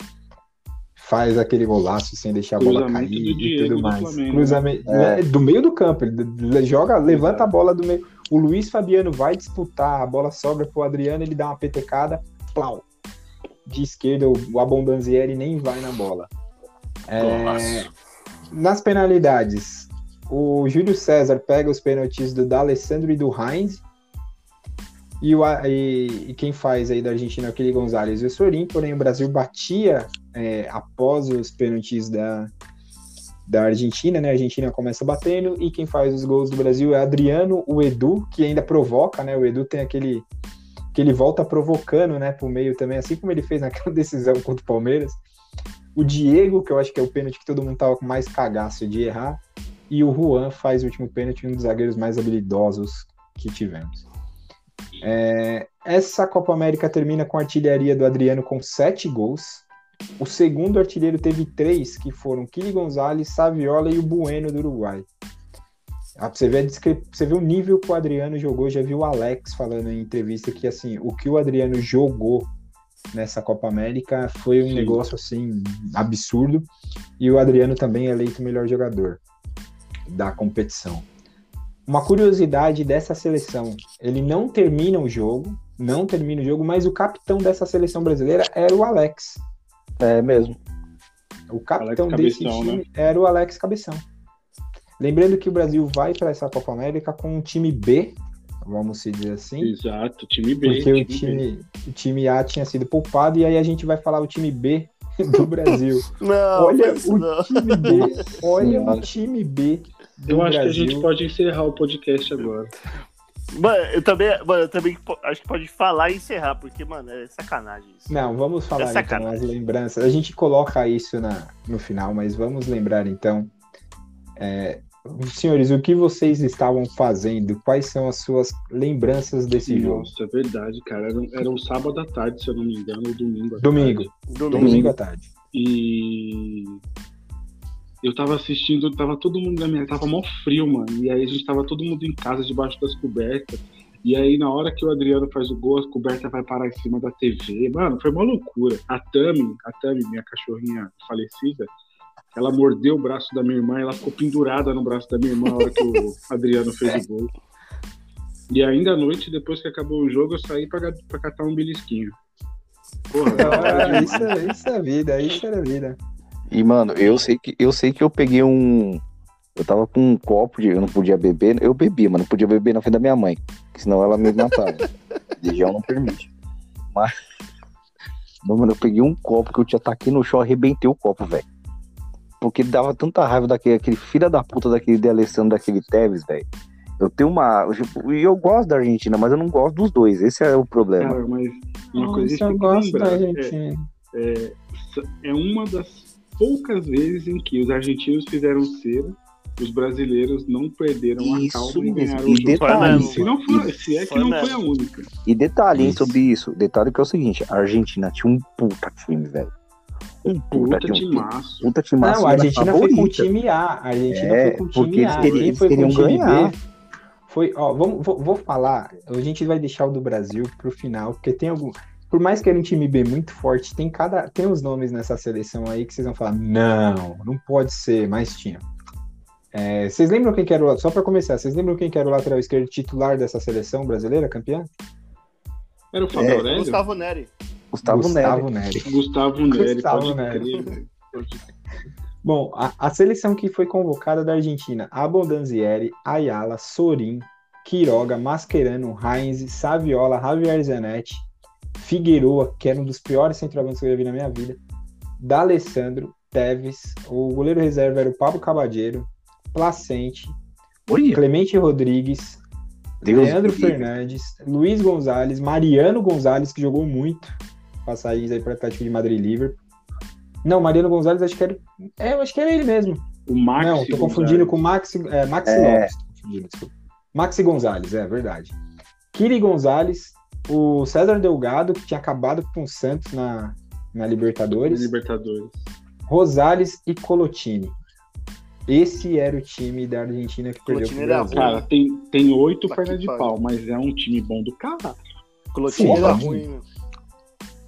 faz aquele golaço sem deixar a bola cair do e Diego tudo do mais. Flamengo, Cruzamento né? é, do meio do campo, ele joga, levanta a bola do meio. O Luiz Fabiano vai disputar, a bola sobra pro Adriano, ele dá uma petecada, plau. De esquerda, o, Abondanzieri nem vai na bola. É, Golaço. nas penalidades, o Júlio César pega os pênaltis do D'Alessandro e do Heinz. E, o, e- e quem faz aí da Argentina é aquele Gonzalez e o Sorin, porém o Brasil batia é, após os pênaltis da, da Argentina, né? A Argentina começa batendo e quem faz os gols do Brasil é Adriano, o Edu, que ainda provoca, né? O Edu tem aquele que ele volta provocando, né, pro meio também, assim como ele fez naquela decisão contra o Palmeiras. O Diego, que eu acho que é o pênalti que todo mundo tava com mais cagaço de errar, e o Juan faz o último pênalti, um dos zagueiros mais habilidosos que tivemos. É, essa Copa América termina com a artilharia do Adriano com sete gols. O segundo artilheiro teve três, que foram Kili Gonzalez, Saviola e o Bueno do Uruguai. Ah, você pra você ver o nível que o Adriano jogou, já viu o Alex falando em entrevista que assim, o que o Adriano jogou nessa Copa América foi um Sim. negócio assim absurdo. E o Adriano também é eleito o melhor jogador da competição. Uma curiosidade dessa seleção, ele não termina o jogo, não termina o jogo, mas o capitão dessa seleção brasileira era o Alex. É mesmo. O capitão Alex desse Cabeção, time era o Alex Cabeção. Lembrando que o Brasil vai para essa Copa América com um time B, vamos se dizer assim, Exato, time B. porque o time B. time, o time A tinha sido poupado e aí a gente vai falar o time B do Brasil. Não, olha o não. time B, olha o time B do Eu acho Brasil. que a gente pode encerrar o podcast agora. Mano, eu também, mano, eu também acho que pode falar e encerrar, porque, mano, é sacanagem isso. Não, vamos falar É então sacanagem. as lembranças. A gente coloca isso na, no final, mas vamos lembrar então. é, senhores, o que vocês estavam fazendo? Quais são as suas lembranças desse jogo? Nossa, é verdade, cara. Era, um- era um sábado à tarde, se eu não me engano, ou domingo. à Domingo. tarde. Domingo. Domingo à tarde. E eu tava assistindo, tava todo mundo na minha. Tava mó frio, mano. E aí a gente tava todo mundo em casa, debaixo das cobertas. E aí, na hora que o Adriano faz o gol, a coberta vai parar em cima da TV. Mano, foi uma loucura. A Tami, a Tami, minha cachorrinha falecida, ela mordeu o braço da minha irmã, ela ficou pendurada no braço da minha irmã na hora que o Adriano fez o gol. E ainda à noite, depois que acabou o jogo, eu saí pra, pra catar um belisquinho. Porra, Ah, demais. isso, é- isso é vida, isso era vida. E, mano, eu sei que eu sei que eu peguei um. Eu tava com um copo de. Eu não podia beber. Eu bebia, mas não podia beber na frente da minha mãe. Senão ela me matava. Religião não permite. Mas. Não, mano, eu peguei um copo que eu te ataquei no chão, arrebentei o copo, velho. Porque dava tanta raiva daquele aquele filho da puta daquele de Alessandro, daquele Tevez, velho. Eu tenho uma. tipo, E eu gosto da Argentina, mas eu não gosto dos dois. Esse é o problema. Cara, mas uma coisa que eu gosto lembrar. da É, Argentina. é, é uma das poucas vezes em que os argentinos fizeram cera, os brasileiros não perderam a Isso calma e mesmo. ganharam E o jogo. detalhe. Se, não foi, se é que Foi não mesmo. foi a única. E detalhe, hein, sobre isso. Detalhe que é o seguinte: a Argentina tinha um puta time, velho. Um puta, Puta time. Um timaço. puta time Não, a Argentina foi com o time A. A Argentina É, foi com o time porque eles A. queriam- Quem eles foi com o queriam time ganhar. B foi, ó, vamos, vou, vou falar, a gente vai deixar o do Brasil pro final, porque tem algum. Por mais que era um time B muito forte, tem cada. Tem uns nomes nessa seleção aí que vocês vão falar, não, não pode ser, mas tinha. É, vocês lembram quem que era o. Só pra começar, vocês lembram quem que era o lateral esquerdo titular dessa seleção brasileira, campeã? Era o Fábio É, Aurélio? Gustavo Neri. Gustavo, Gustavo Nery. Nery. Gustavo Nery, Gustavo velho. Pode- Bom, a, a seleção que foi convocada da Argentina, Abondanzieri, Ayala, Sorin, Quiroga, Mascherano, Heinz, Saviola, Javier Zanetti, Figueroa, que era um dos piores centroavantes que eu já vi na minha vida, D'Alessandro, Teves, o goleiro reserva era o Pablo Cabadeiro, Placente, Olha, Clemente Rodrigues, Deus Leandro livre. Fernandes, Luiz Gonzalez, Mariano Gonzalez, que jogou muito passagens aí para Atlético de Madrid e Liverpool. Não, Mariano Gonzalez, acho que era. É, eu acho que era ele mesmo. O Max Não, tô confundindo com o Maxi, é, Maxi É. Lopes. confundindo, desculpa. Maxi Gonzalez, é verdade. Kiri Gonzalez, o César Delgado, que tinha acabado com o Santos na, na Libertadores, Libertadores. Rosales e Colotini. Esse era o time da Argentina que perdeu Colotini pro era Brasil. Cara, tem, tem oito pernas de pau, mas é um time bom do caralho. Clotinho Sim, era tá ruim.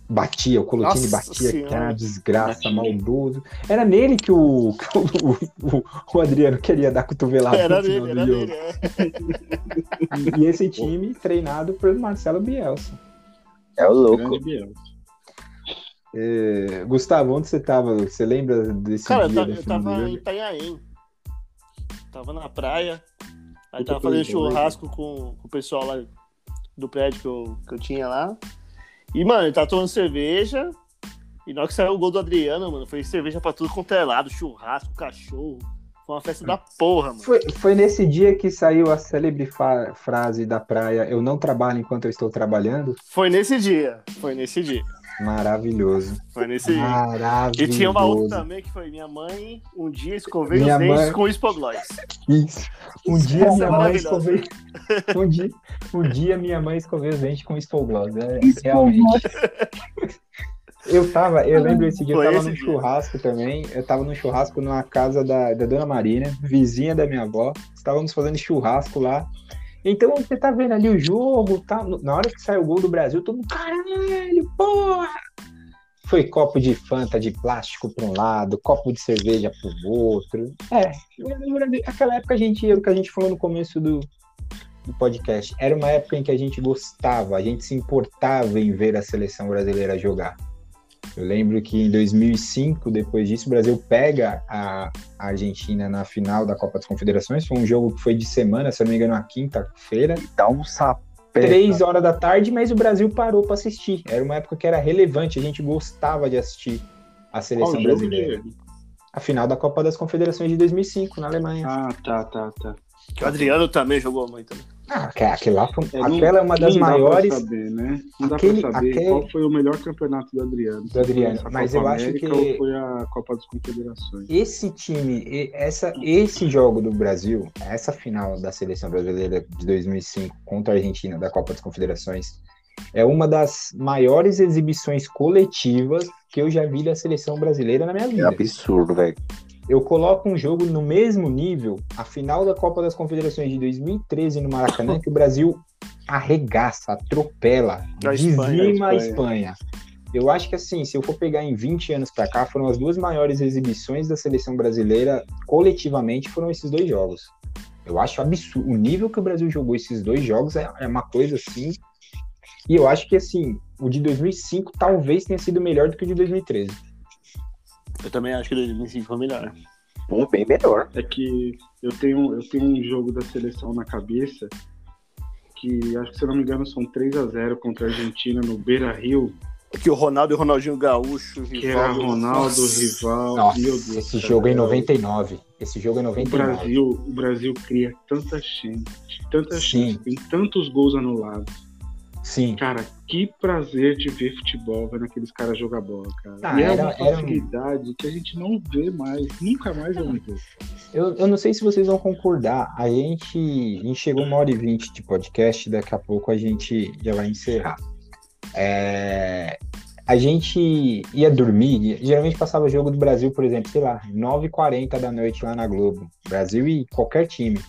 Batia, o Colotini Nossa batia, que era Senhora. uma desgraça, maldoso. Era nele que o, que o, o- o Adriano queria dar cotovelada Era no final dele, do era dele. É. E esse time treinado por Marcelo Bielsa. É o louco. É, Gustavo, onde você tava? Você lembra desse Cara, eu dia tava, do eu tava em Itanhaém. Tava na praia. Aí Puta tava fazendo coisa, churrasco com, com o pessoal lá do prédio que eu, que eu tinha lá. E, mano, ele tava tomando cerveja. E na hora que saiu o gol do Adriano, mano, foi cerveja pra tudo quanto é lado, churrasco, cachorro. Foi uma festa da porra, mano. Foi, foi nesse dia que saiu a célebre frase da praia: Eu não trabalho enquanto eu estou trabalhando. Foi nesse dia. Foi nesse dia. Maravilhoso. Foi nesse dia. Maravilhoso. E tinha uma outra também que foi minha mãe um dia escovei Minha os dentes mãe- com hipoglós. Isso. Um dia Essa minha é mãe escovei. Um dia, um dia minha mãe escoveu os dentes com espogloss. É, realmente. Eu tava, eu lembro esse dia, eu Foi tava esse num dia. churrasco também. Eu tava num churrasco na casa da, da dona Marina, vizinha da minha avó. Estávamos fazendo churrasco lá. Então você tá vendo ali o jogo, tá? Na hora que sai o gol do Brasil, todo mundo, caralho, porra! Foi copo de Fanta de plástico para um lado, copo de cerveja pro outro. É, aquela época a gente, o que a gente falou no começo do, do podcast, era uma época em que a gente gostava, a gente se importava em ver a seleção brasileira jogar. Eu lembro que em 2005, depois disso, o Brasil pega a Argentina na final da Copa das Confederações. Foi um jogo que foi de semana, se eu não me engano, na quinta-feira. Dá um sapé. Três horas da tarde, mas o Brasil parou para assistir. Era uma época que era relevante, a gente gostava de assistir a seleção Qual brasileira. A final da Copa das Confederações de 2005, na Alemanha. Ah, tá, tá, tá. Que o Adriano também jogou muito. Também. Ah, aquela, aquela lá foi- É, não- aquela é uma das não dá maiores saber, né? Não dá Aquele- pra saber aquele- qual foi o melhor campeonato do Adriano. Do Adriano, mas Copa eu acho América que- Ou foi a Copa das Confederações? esse time, essa, esse jogo do Brasil, essa final da seleção brasileira de 2005 contra a Argentina da Copa das Confederações, é uma das maiores exibições coletivas que eu já vi da seleção brasileira na minha É vida. absurdo, velho. Eu coloco um jogo no mesmo nível, a final da Copa das Confederações de 2013 no Maracanã, que o Brasil arregaça, atropela, Espanha, dizima a Espanha. Espanha. Eu acho que assim, se eu for pegar em 20 anos pra cá, foram as duas maiores exibições da seleção brasileira coletivamente, foram esses dois jogos. Eu acho absurdo. O nível que o Brasil jogou esses dois jogos é, é uma coisa assim. E eu acho que assim, o de 2005 talvez tenha sido melhor do que o de 2013. Eu também acho que 2005 foi melhor. Pô, bem melhor. É que eu tenho, eu tenho um jogo da seleção na cabeça que acho que, se eu não me engano, são 3 a 0 contra a Argentina no Beira Rio. Que o Ronaldo e o Ronaldinho Gaúcho, Que era. Ronaldo, Rival. Nossa, meu Deus. esse cara, jogo é em é- 99. Esse jogo é em O 99. Brasil, o Brasil cria tanta chance, tanta Sim. chance, tem tantos gols anulados. Sim. Cara, que prazer de ver futebol, vendo aqueles caras jogar bola, cara. Ah, e é era- uma era um- facilidade que a gente não vê mais, nunca mais vamos ver. Eu, eu não sei se vocês vão concordar. A gente, a gente chegou uma hora e vinte de podcast, daqui a pouco a gente já vai encerrar. É, a gente ia dormir, geralmente passava jogo do Brasil, por exemplo, sei lá, 9h40 da noite lá na Globo. Brasil e qualquer time.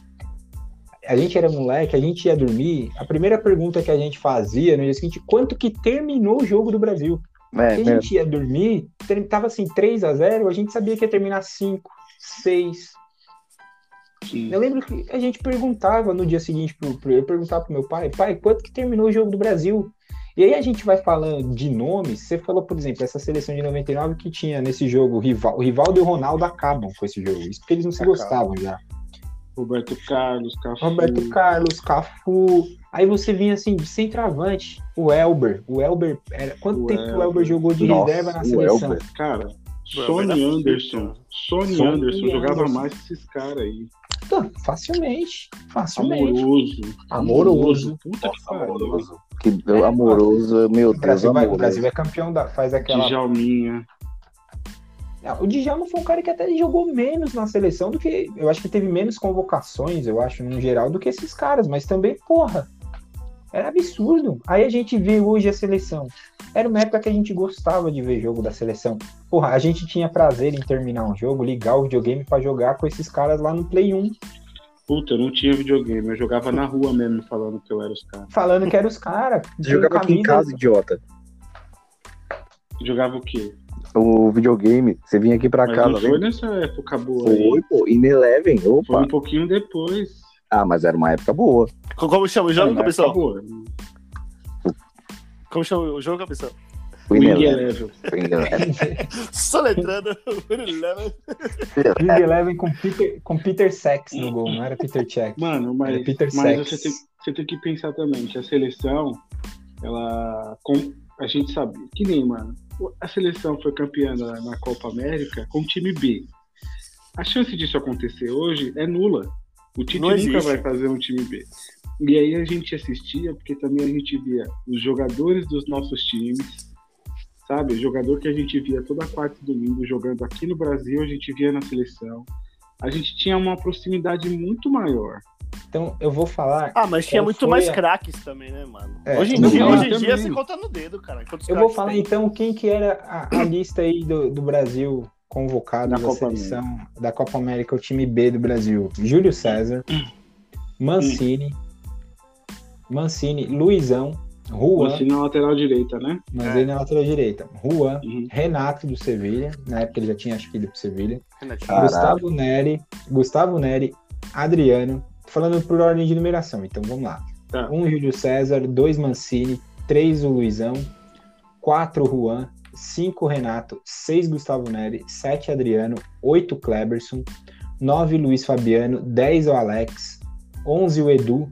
A gente era moleque, a gente ia dormir. A primeira pergunta que a gente fazia no dia seguinte, quanto que terminou o jogo do Brasil? É, a gente ia dormir, tava assim 3 a 0 a gente sabia que ia terminar 5, 6. Sim. Eu lembro que a gente perguntava no dia seguinte, pro, pro, eu perguntava pro meu pai, pai, quanto que terminou o jogo do Brasil? E aí a gente vai falando de nomes, você falou, por exemplo, essa seleção de 99 que tinha nesse jogo o rival, o Rivaldo e o Ronaldo acabam com esse jogo, isso porque eles não se Acabam. gostavam já. Roberto Carlos, Cafu. Roberto Carlos, Cafu, aí você vinha assim, de centroavante, o Elber, o Elber, era, quanto O tempo que o Elber. Elber jogou de Nossa, reserva na o seleção? Elber. Cara, Sony Anderson. Sony Sony Anderson jogava Anderson. mais que esses caras aí. Tá, facilmente, facilmente. Amoroso. Amoroso. Puta que pariu. amoroso. Que amoroso, meu O Deus, Brasil, vai, o. Brasil é campeão da, faz aquela Djalminha. Não, o Djalma foi um cara que até jogou menos na seleção do que. Eu acho que teve menos convocações, eu acho, no geral, do que esses caras, mas também, porra, era absurdo. Aí a gente vê hoje a seleção. Era uma época que a gente gostava de ver jogo da seleção. Porra, a gente tinha prazer em terminar um jogo, ligar o videogame pra jogar com esses caras lá no Play 1, Puta, eu não tinha videogame. Eu jogava na rua mesmo, falando que eu era os caras. falando que eram os caras. Jogava aqui em casa, idiota. Jogava o quê? O videogame, você vinha aqui pra Mas cá, não tá foi nessa época boa aí. Foi, pô, in Eleven, Foi opa. um pouquinho depois. Ah, mas era uma época boa. Co- Como chama o jogo, cabeção? boa. Como chama o jogo, cabeção? O in Wing Eleven. Eleven. foi in Eleven. Soletrando. Eleven. Com Peter, com Peter Sex no gol, não era Peter Check. Mano, mas, Era Peter mas Sex. você, tem, você tem que pensar também que a seleção, ela. Com, a gente sabe, que nem, mano, a seleção foi campeã na, na Copa América com o time B. A chance disso acontecer hoje é nula. O Tite Não nunca existe. vai fazer um time B. E aí a gente assistia, porque também a gente via os jogadores dos nossos times, sabe? O jogador que a gente via toda quarta e domingo jogando aqui no Brasil, a gente via na seleção. A gente tinha uma proximidade muito maior. Então eu vou falar. Ah, mas tinha muito mais a- craques também, né, mano? É, hoje em dia, hoje em dia você conta no dedo, cara. quantos Eu vou falar tem. então quem que era a, a lista aí do, do Brasil convocado Da da, Copa seleção da Copa América, o time B do Brasil. Júlio César, Mancini, Mancini, Luizão, Juan, Assim na lateral direita, né? Mancini na lateral direita, Juan, Uhum. Renato do Sevilha, na época ele já tinha acho que ido pro Sevilha. Gustavo Neri, Gustavo Neri, Adriano, falando por ordem de numeração, então vamos lá. Tá. Um Júlio César, dois Mancini, três o Luizão, quatro Juan, cinco Renato, seis Gustavo Neri, sete Adriano, oito Kleberson, nove Luiz Fabiano, dez o Alex, onze o Edu,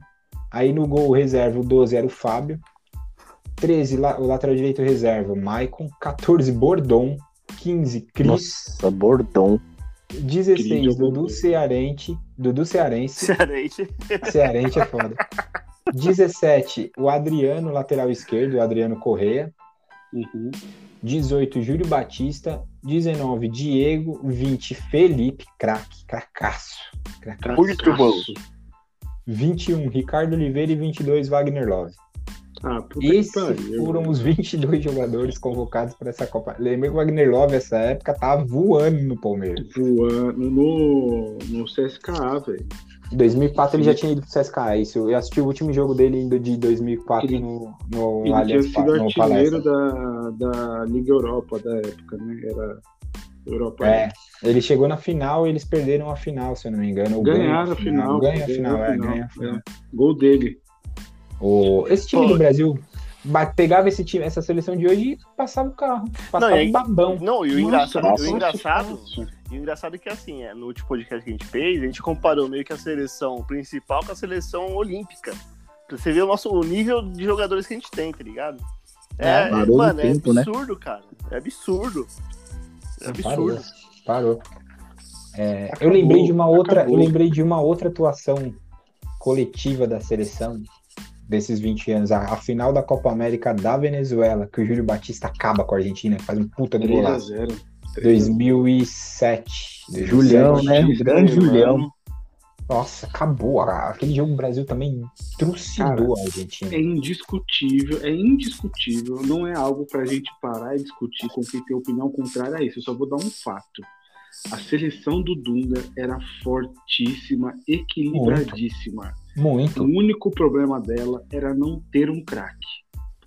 aí no gol reserva o 12 era o Fábio, 13 la- o lateral direito reserva o Maicon, 14 Bordon, 15 Cris, Nossa, bordão. 16 Cris, Dudu Bordon. Cearense, Dudu Cearense, Cearense. Cearense é foda. 17, o Adriano, lateral esquerdo, o Adriano Correia. Uhum. 18, Júlio Batista. 19, Diego. 20, Felipe, craque, cracaço. cracaço. Muito bom. 21, Ricardo Oliveira e 22, Wagner Love. Ah, Esses foram os 22 jogadores convocados para essa Copa. Lembra que o Wagner Love, nessa época, tava voando no Palmeiras. Voando no, no CSKA, velho. Em 2004 ele já tinha ido pro CSKA, isso. Eu assisti o último jogo dele indo de 2004 Ele- no, no Ele tinha Allianz sido Pa- no artilheiro da, da Liga Europa da época, né? Era Europa. É, ele chegou na final e eles perderam a final, se eu não me engano. Ganharam a final. Ganha a ganhou final, é, ganha a final. é. Gol dele. O, esse time Pô. do Brasil pegava esse time, essa seleção de hoje e passava o carro. Passava e aí- o babão. Não, e o engraçado, nossa, o engraçado, e o engraçado é que assim, é, no último podcast que a gente fez, a gente comparou meio que a seleção principal com a seleção olímpica. Pra você ver o nosso o nível de jogadores que a gente tem, tá ligado? É, Parou no mano, é tempo, né? absurdo, cara. É absurdo. É Parou. absurdo. Parou. É, eu Acabou, lembrei de uma outra, eu acabou. lembrei de uma outra atuação coletiva da seleção desses 20 anos, a, a final da Copa América da Venezuela, que o Júlio Batista acaba com a Argentina, faz um puta do golaço. 3x0. 2007. Julião, 2007. né? O grande Julião. Nossa, acabou. Aquele jogo o Brasil também trucidou a Argentina. É indiscutível, é indiscutível, não é algo pra gente parar e discutir com quem tem opinião contrária a isso. Eu só vou dar um fato. A seleção do Dunga era fortíssima, equilibradíssima. O Muito. único problema dela era não ter um craque.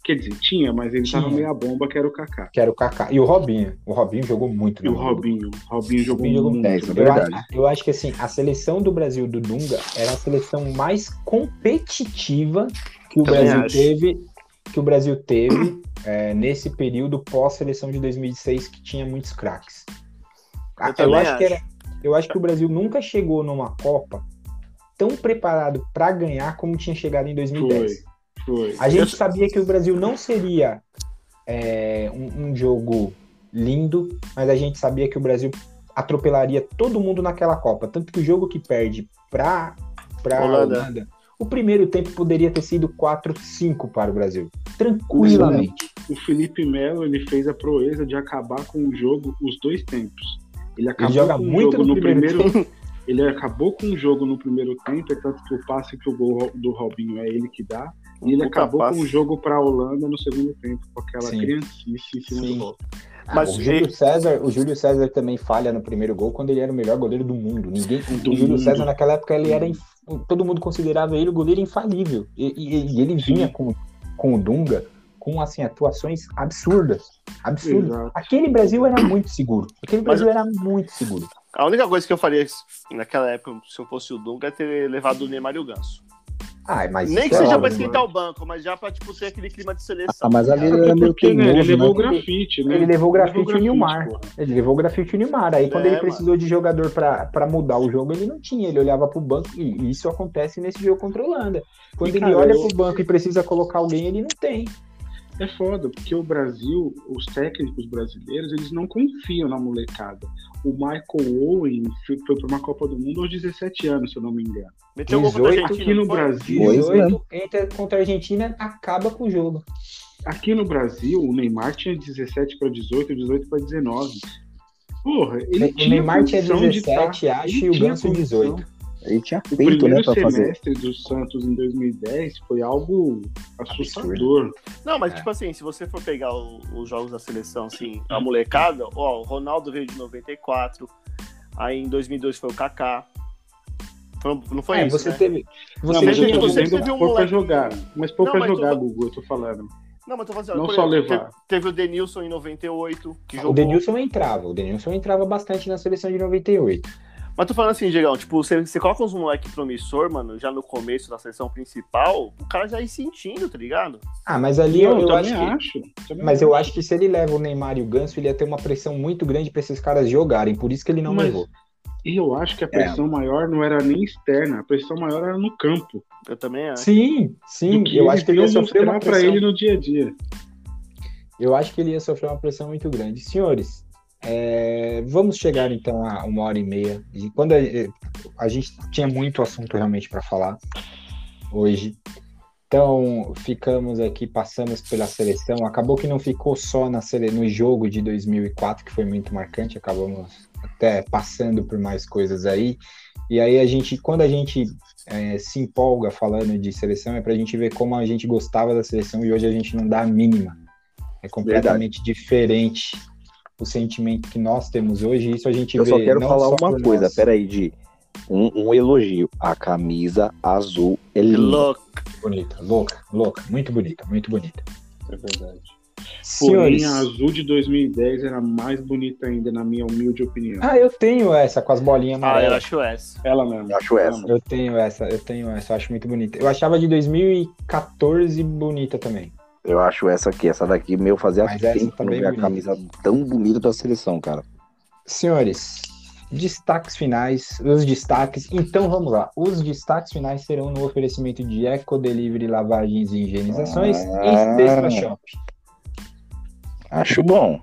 Quer dizer, tinha, mas ele Tinha. tava meia bomba, que era o Kaká. Que era o Kaká. E o Robinho. O Robinho jogou muito. E o no jogo. Robinho. Robinho jogou Robinho jogou muito. É, isso é Eu, verdade. a- eu acho que assim, a seleção do Brasil do Dunga era a seleção mais competitiva que o Também Brasil acho. teve, que o Brasil teve é, nesse período pós-seleção de 2006 que tinha muitos craques. Ah, Eu também acho, que acho. era, eu acho que o Brasil nunca chegou numa Copa tão preparado para ganhar como tinha chegado em 2010. Foi. A gente Eu- sabia que o Brasil não seria é, um, um jogo lindo, mas a gente sabia que o Brasil atropelaria todo mundo naquela Copa. Tanto que o jogo que perde para a Holanda. Holanda. o primeiro tempo poderia ter sido 4-5 para o Brasil. Tranquilamente. O Felipe Melo ele fez a proeza de acabar com o jogo os dois tempos. Ele acabou joga com o muito jogo no no primeiro primeiro. Ele acabou com o jogo no primeiro tempo, é tanto que o passe que o gol do Robinho é ele que dá. E ele Um acabou passe. com o jogo para a Holanda no segundo tempo, com aquela Sim. criancice em cima Sim. do gol. Ah, Mas o, Júlio César, o Júlio César também falha no primeiro gol quando ele era o melhor goleiro do mundo. Ninguém, Do o Júlio mundo. César naquela época ele era inf- todo mundo considerava ele o goleiro infalível. E, e- e ele vinha com, com o Dunga com assim atuações absurdas, absurdas. Exato. Aquele Brasil era muito seguro. Aquele Mas- Brasil era muito seguro. A única coisa que eu faria naquela época, se eu fosse o Dunga, é ter levado o Neymar e o Ganso. Ah, mas Nem que é seja pra esquentar o banco, mas já pra tipo, ter aquele clima de seleção. Ah, mas ali ele Até era meio porque, né, ele levou o né? grafite, né? Ele levou o grafite e o Nilmar. Ele levou o grafite e o Neymar. Aí quando É, ele precisou de jogador pra pra mudar o jogo, ele não tinha. Ele olhava pro banco e isso acontece nesse jogo contra a Holanda. Quando E, ele cara, olha eu- pro banco e precisa colocar alguém, ele não tem. É foda, porque o Brasil, os técnicos brasileiros, eles não confiam na molecada. O Michael Owen foi pra uma Copa do Mundo aos 17 anos, se eu não me engano. Meteu um gol contra a 18 Argentina. aqui no? Brasil. Pois 18 entra contra a Argentina, acaba com o jogo. Aqui no Brasil, o Neymar tinha 17 para 18, 18 para 19. Porra, ele o tinha Neymar tinha condição de 17, tá- acho, e o Ganso condição. 18. Ele tinha O peito, né, pra fazer. semestre do Santos em 2010 foi algo assustador. Não, mas É. tipo assim, se você for pegar o- os jogos da seleção, assim, a molecada, ó, o Ronaldo veio de 94, aí em 2002 foi o Kaká. Foi- não foi É, isso, você né? teve. Não, Você mas eu teve- tô você teve um moleque- jogar. Mas pôr Não, mas jogar, Gugu, eu tô falando. Não, mas tô falando, Não por só exemplo, levar. Teve, teve o Denilson em 98, que O jogou. Denilson entrava. O Denilson entrava bastante na seleção de 98. Mas tô falando assim, Diegão, tipo, você, você coloca uns moleque promissor, mano, já no começo da seleção principal, o cara já ir sentindo, tá ligado? Ah, mas ali eu, eu também acho que. acho. Mas eu acho que se ele leva o Neymar e o Ganso, ele ia ter uma pressão muito grande pra esses caras jogarem. Por isso que ele não Mas- levou. E eu acho que a pressão maior não era nem externa, a pressão maior era no campo. Eu também acho. Sim, sim. Eu acho que ele ia sofrer uma pressão. ele no dia a dia. Eu acho que ele ia sofrer uma pressão muito grande. Senhores, é, vamos chegar então a uma hora e meia. E quando a, a gente tinha muito assunto realmente para falar hoje. Então, ficamos aqui, passamos pela seleção. Acabou que não ficou só na sele... no jogo de 2004, que foi muito marcante. Acabamos até passando por mais coisas aí. E aí a gente, quando a gente é, se empolga falando de seleção, é para a gente ver como a gente gostava da seleção e hoje a gente não dá a mínima. É completamente diferente o sentimento que nós temos hoje. Isso a gente Eu vê. só quero não falar só uma coisa, nós. peraí, de um, um elogio. A camisa azul é linda. Louco. Bonita, louca, louca, muito bonita, muito bonita. É verdade. Senhores, Porém, a azul de 2010 era mais bonita ainda, na minha humilde opinião. ah, eu tenho essa com as bolinhas Ah, eu amarelas. acho essa. Ela mesmo. Eu acho essa. Eu tenho essa, eu tenho essa, eu acho muito bonita. Eu achava de 2014 bonita também. Eu acho essa aqui. Essa daqui, meu, fazia Mas tá eu não bem vi a camisa tão bonita da seleção, cara. Senhores, destaques finais, os destaques. Então vamos lá. Os destaques finais serão no oferecimento de Eco Delivery Lavagens e Higienizações Ah. e Sexta Shop. Acho bom.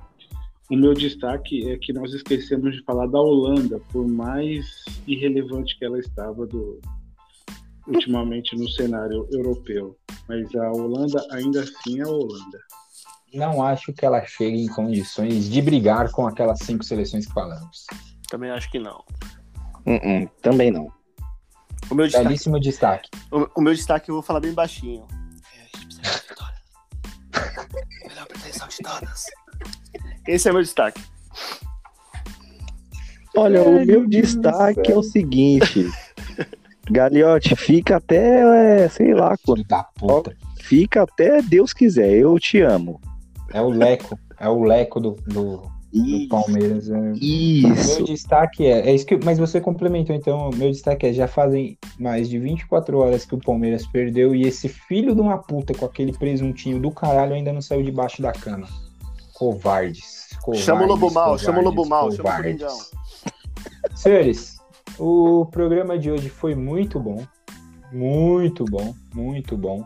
O meu destaque é que nós esquecemos de falar da Holanda, por mais irrelevante que ela estava do, ultimamente no cenário europeu. Mas a Holanda ainda assim é a Holanda. Não acho que ela chegue em condições de brigar com aquelas cinco seleções que falamos. Também acho que não. Uh-uh, também não. O meu destaque, Belíssimo destaque. o, o meu destaque eu vou falar bem baixinho. É, a gente precisa de vitória. Melhor pretensão de todas. Esse é meu destaque. Olha, o meu destaque é o seguinte. Galiote, fica até, é, sei lá, quando. Da puta. Fica até Deus quiser. Eu te amo. É o Leco. É o Leco do, do, do. Palmeiras. é. Isso. Meu destaque é, é isso que, mas você complementou então. Meu destaque é já fazem mais de 24 horas que o Palmeiras perdeu e esse filho de uma puta com aquele presuntinho do caralho ainda não saiu debaixo da cama. Covardes. covardes Chama o Lobo Mal, chama o Lobo Mal, chama o. Coringão. Senhores, o programa de hoje foi muito bom. Muito bom, muito bom.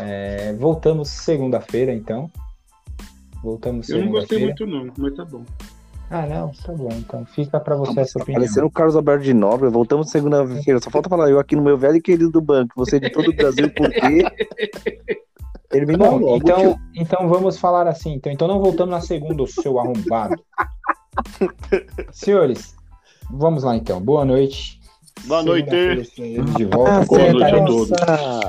É, voltamos segunda-feira, então. Voltamos Eu não gostei segunda-feira. muito, não, mas tá bom. Ah, não, tá bom. Então fica pra você essa Tá opinião. parecendo o Carlos Alberto de Nobre. Voltamos segunda-feira. Só falta falar eu aqui no meu velho e querido banco. Você de todo o Brasil, por quê? Termina Bom, logo, então, então vamos falar assim. Então, então não voltamos na segunda, o seu arrombado. Senhores, vamos lá então. Boa noite. Boa noite. De volta. Ah, Boa noite a Comentaremos- todos.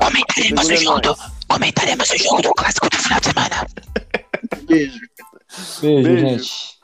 Comentaremos o jogo. nós. Comentaremos o jogo do clássico do final de semana. Beijo. Beijo, Beijo. gente.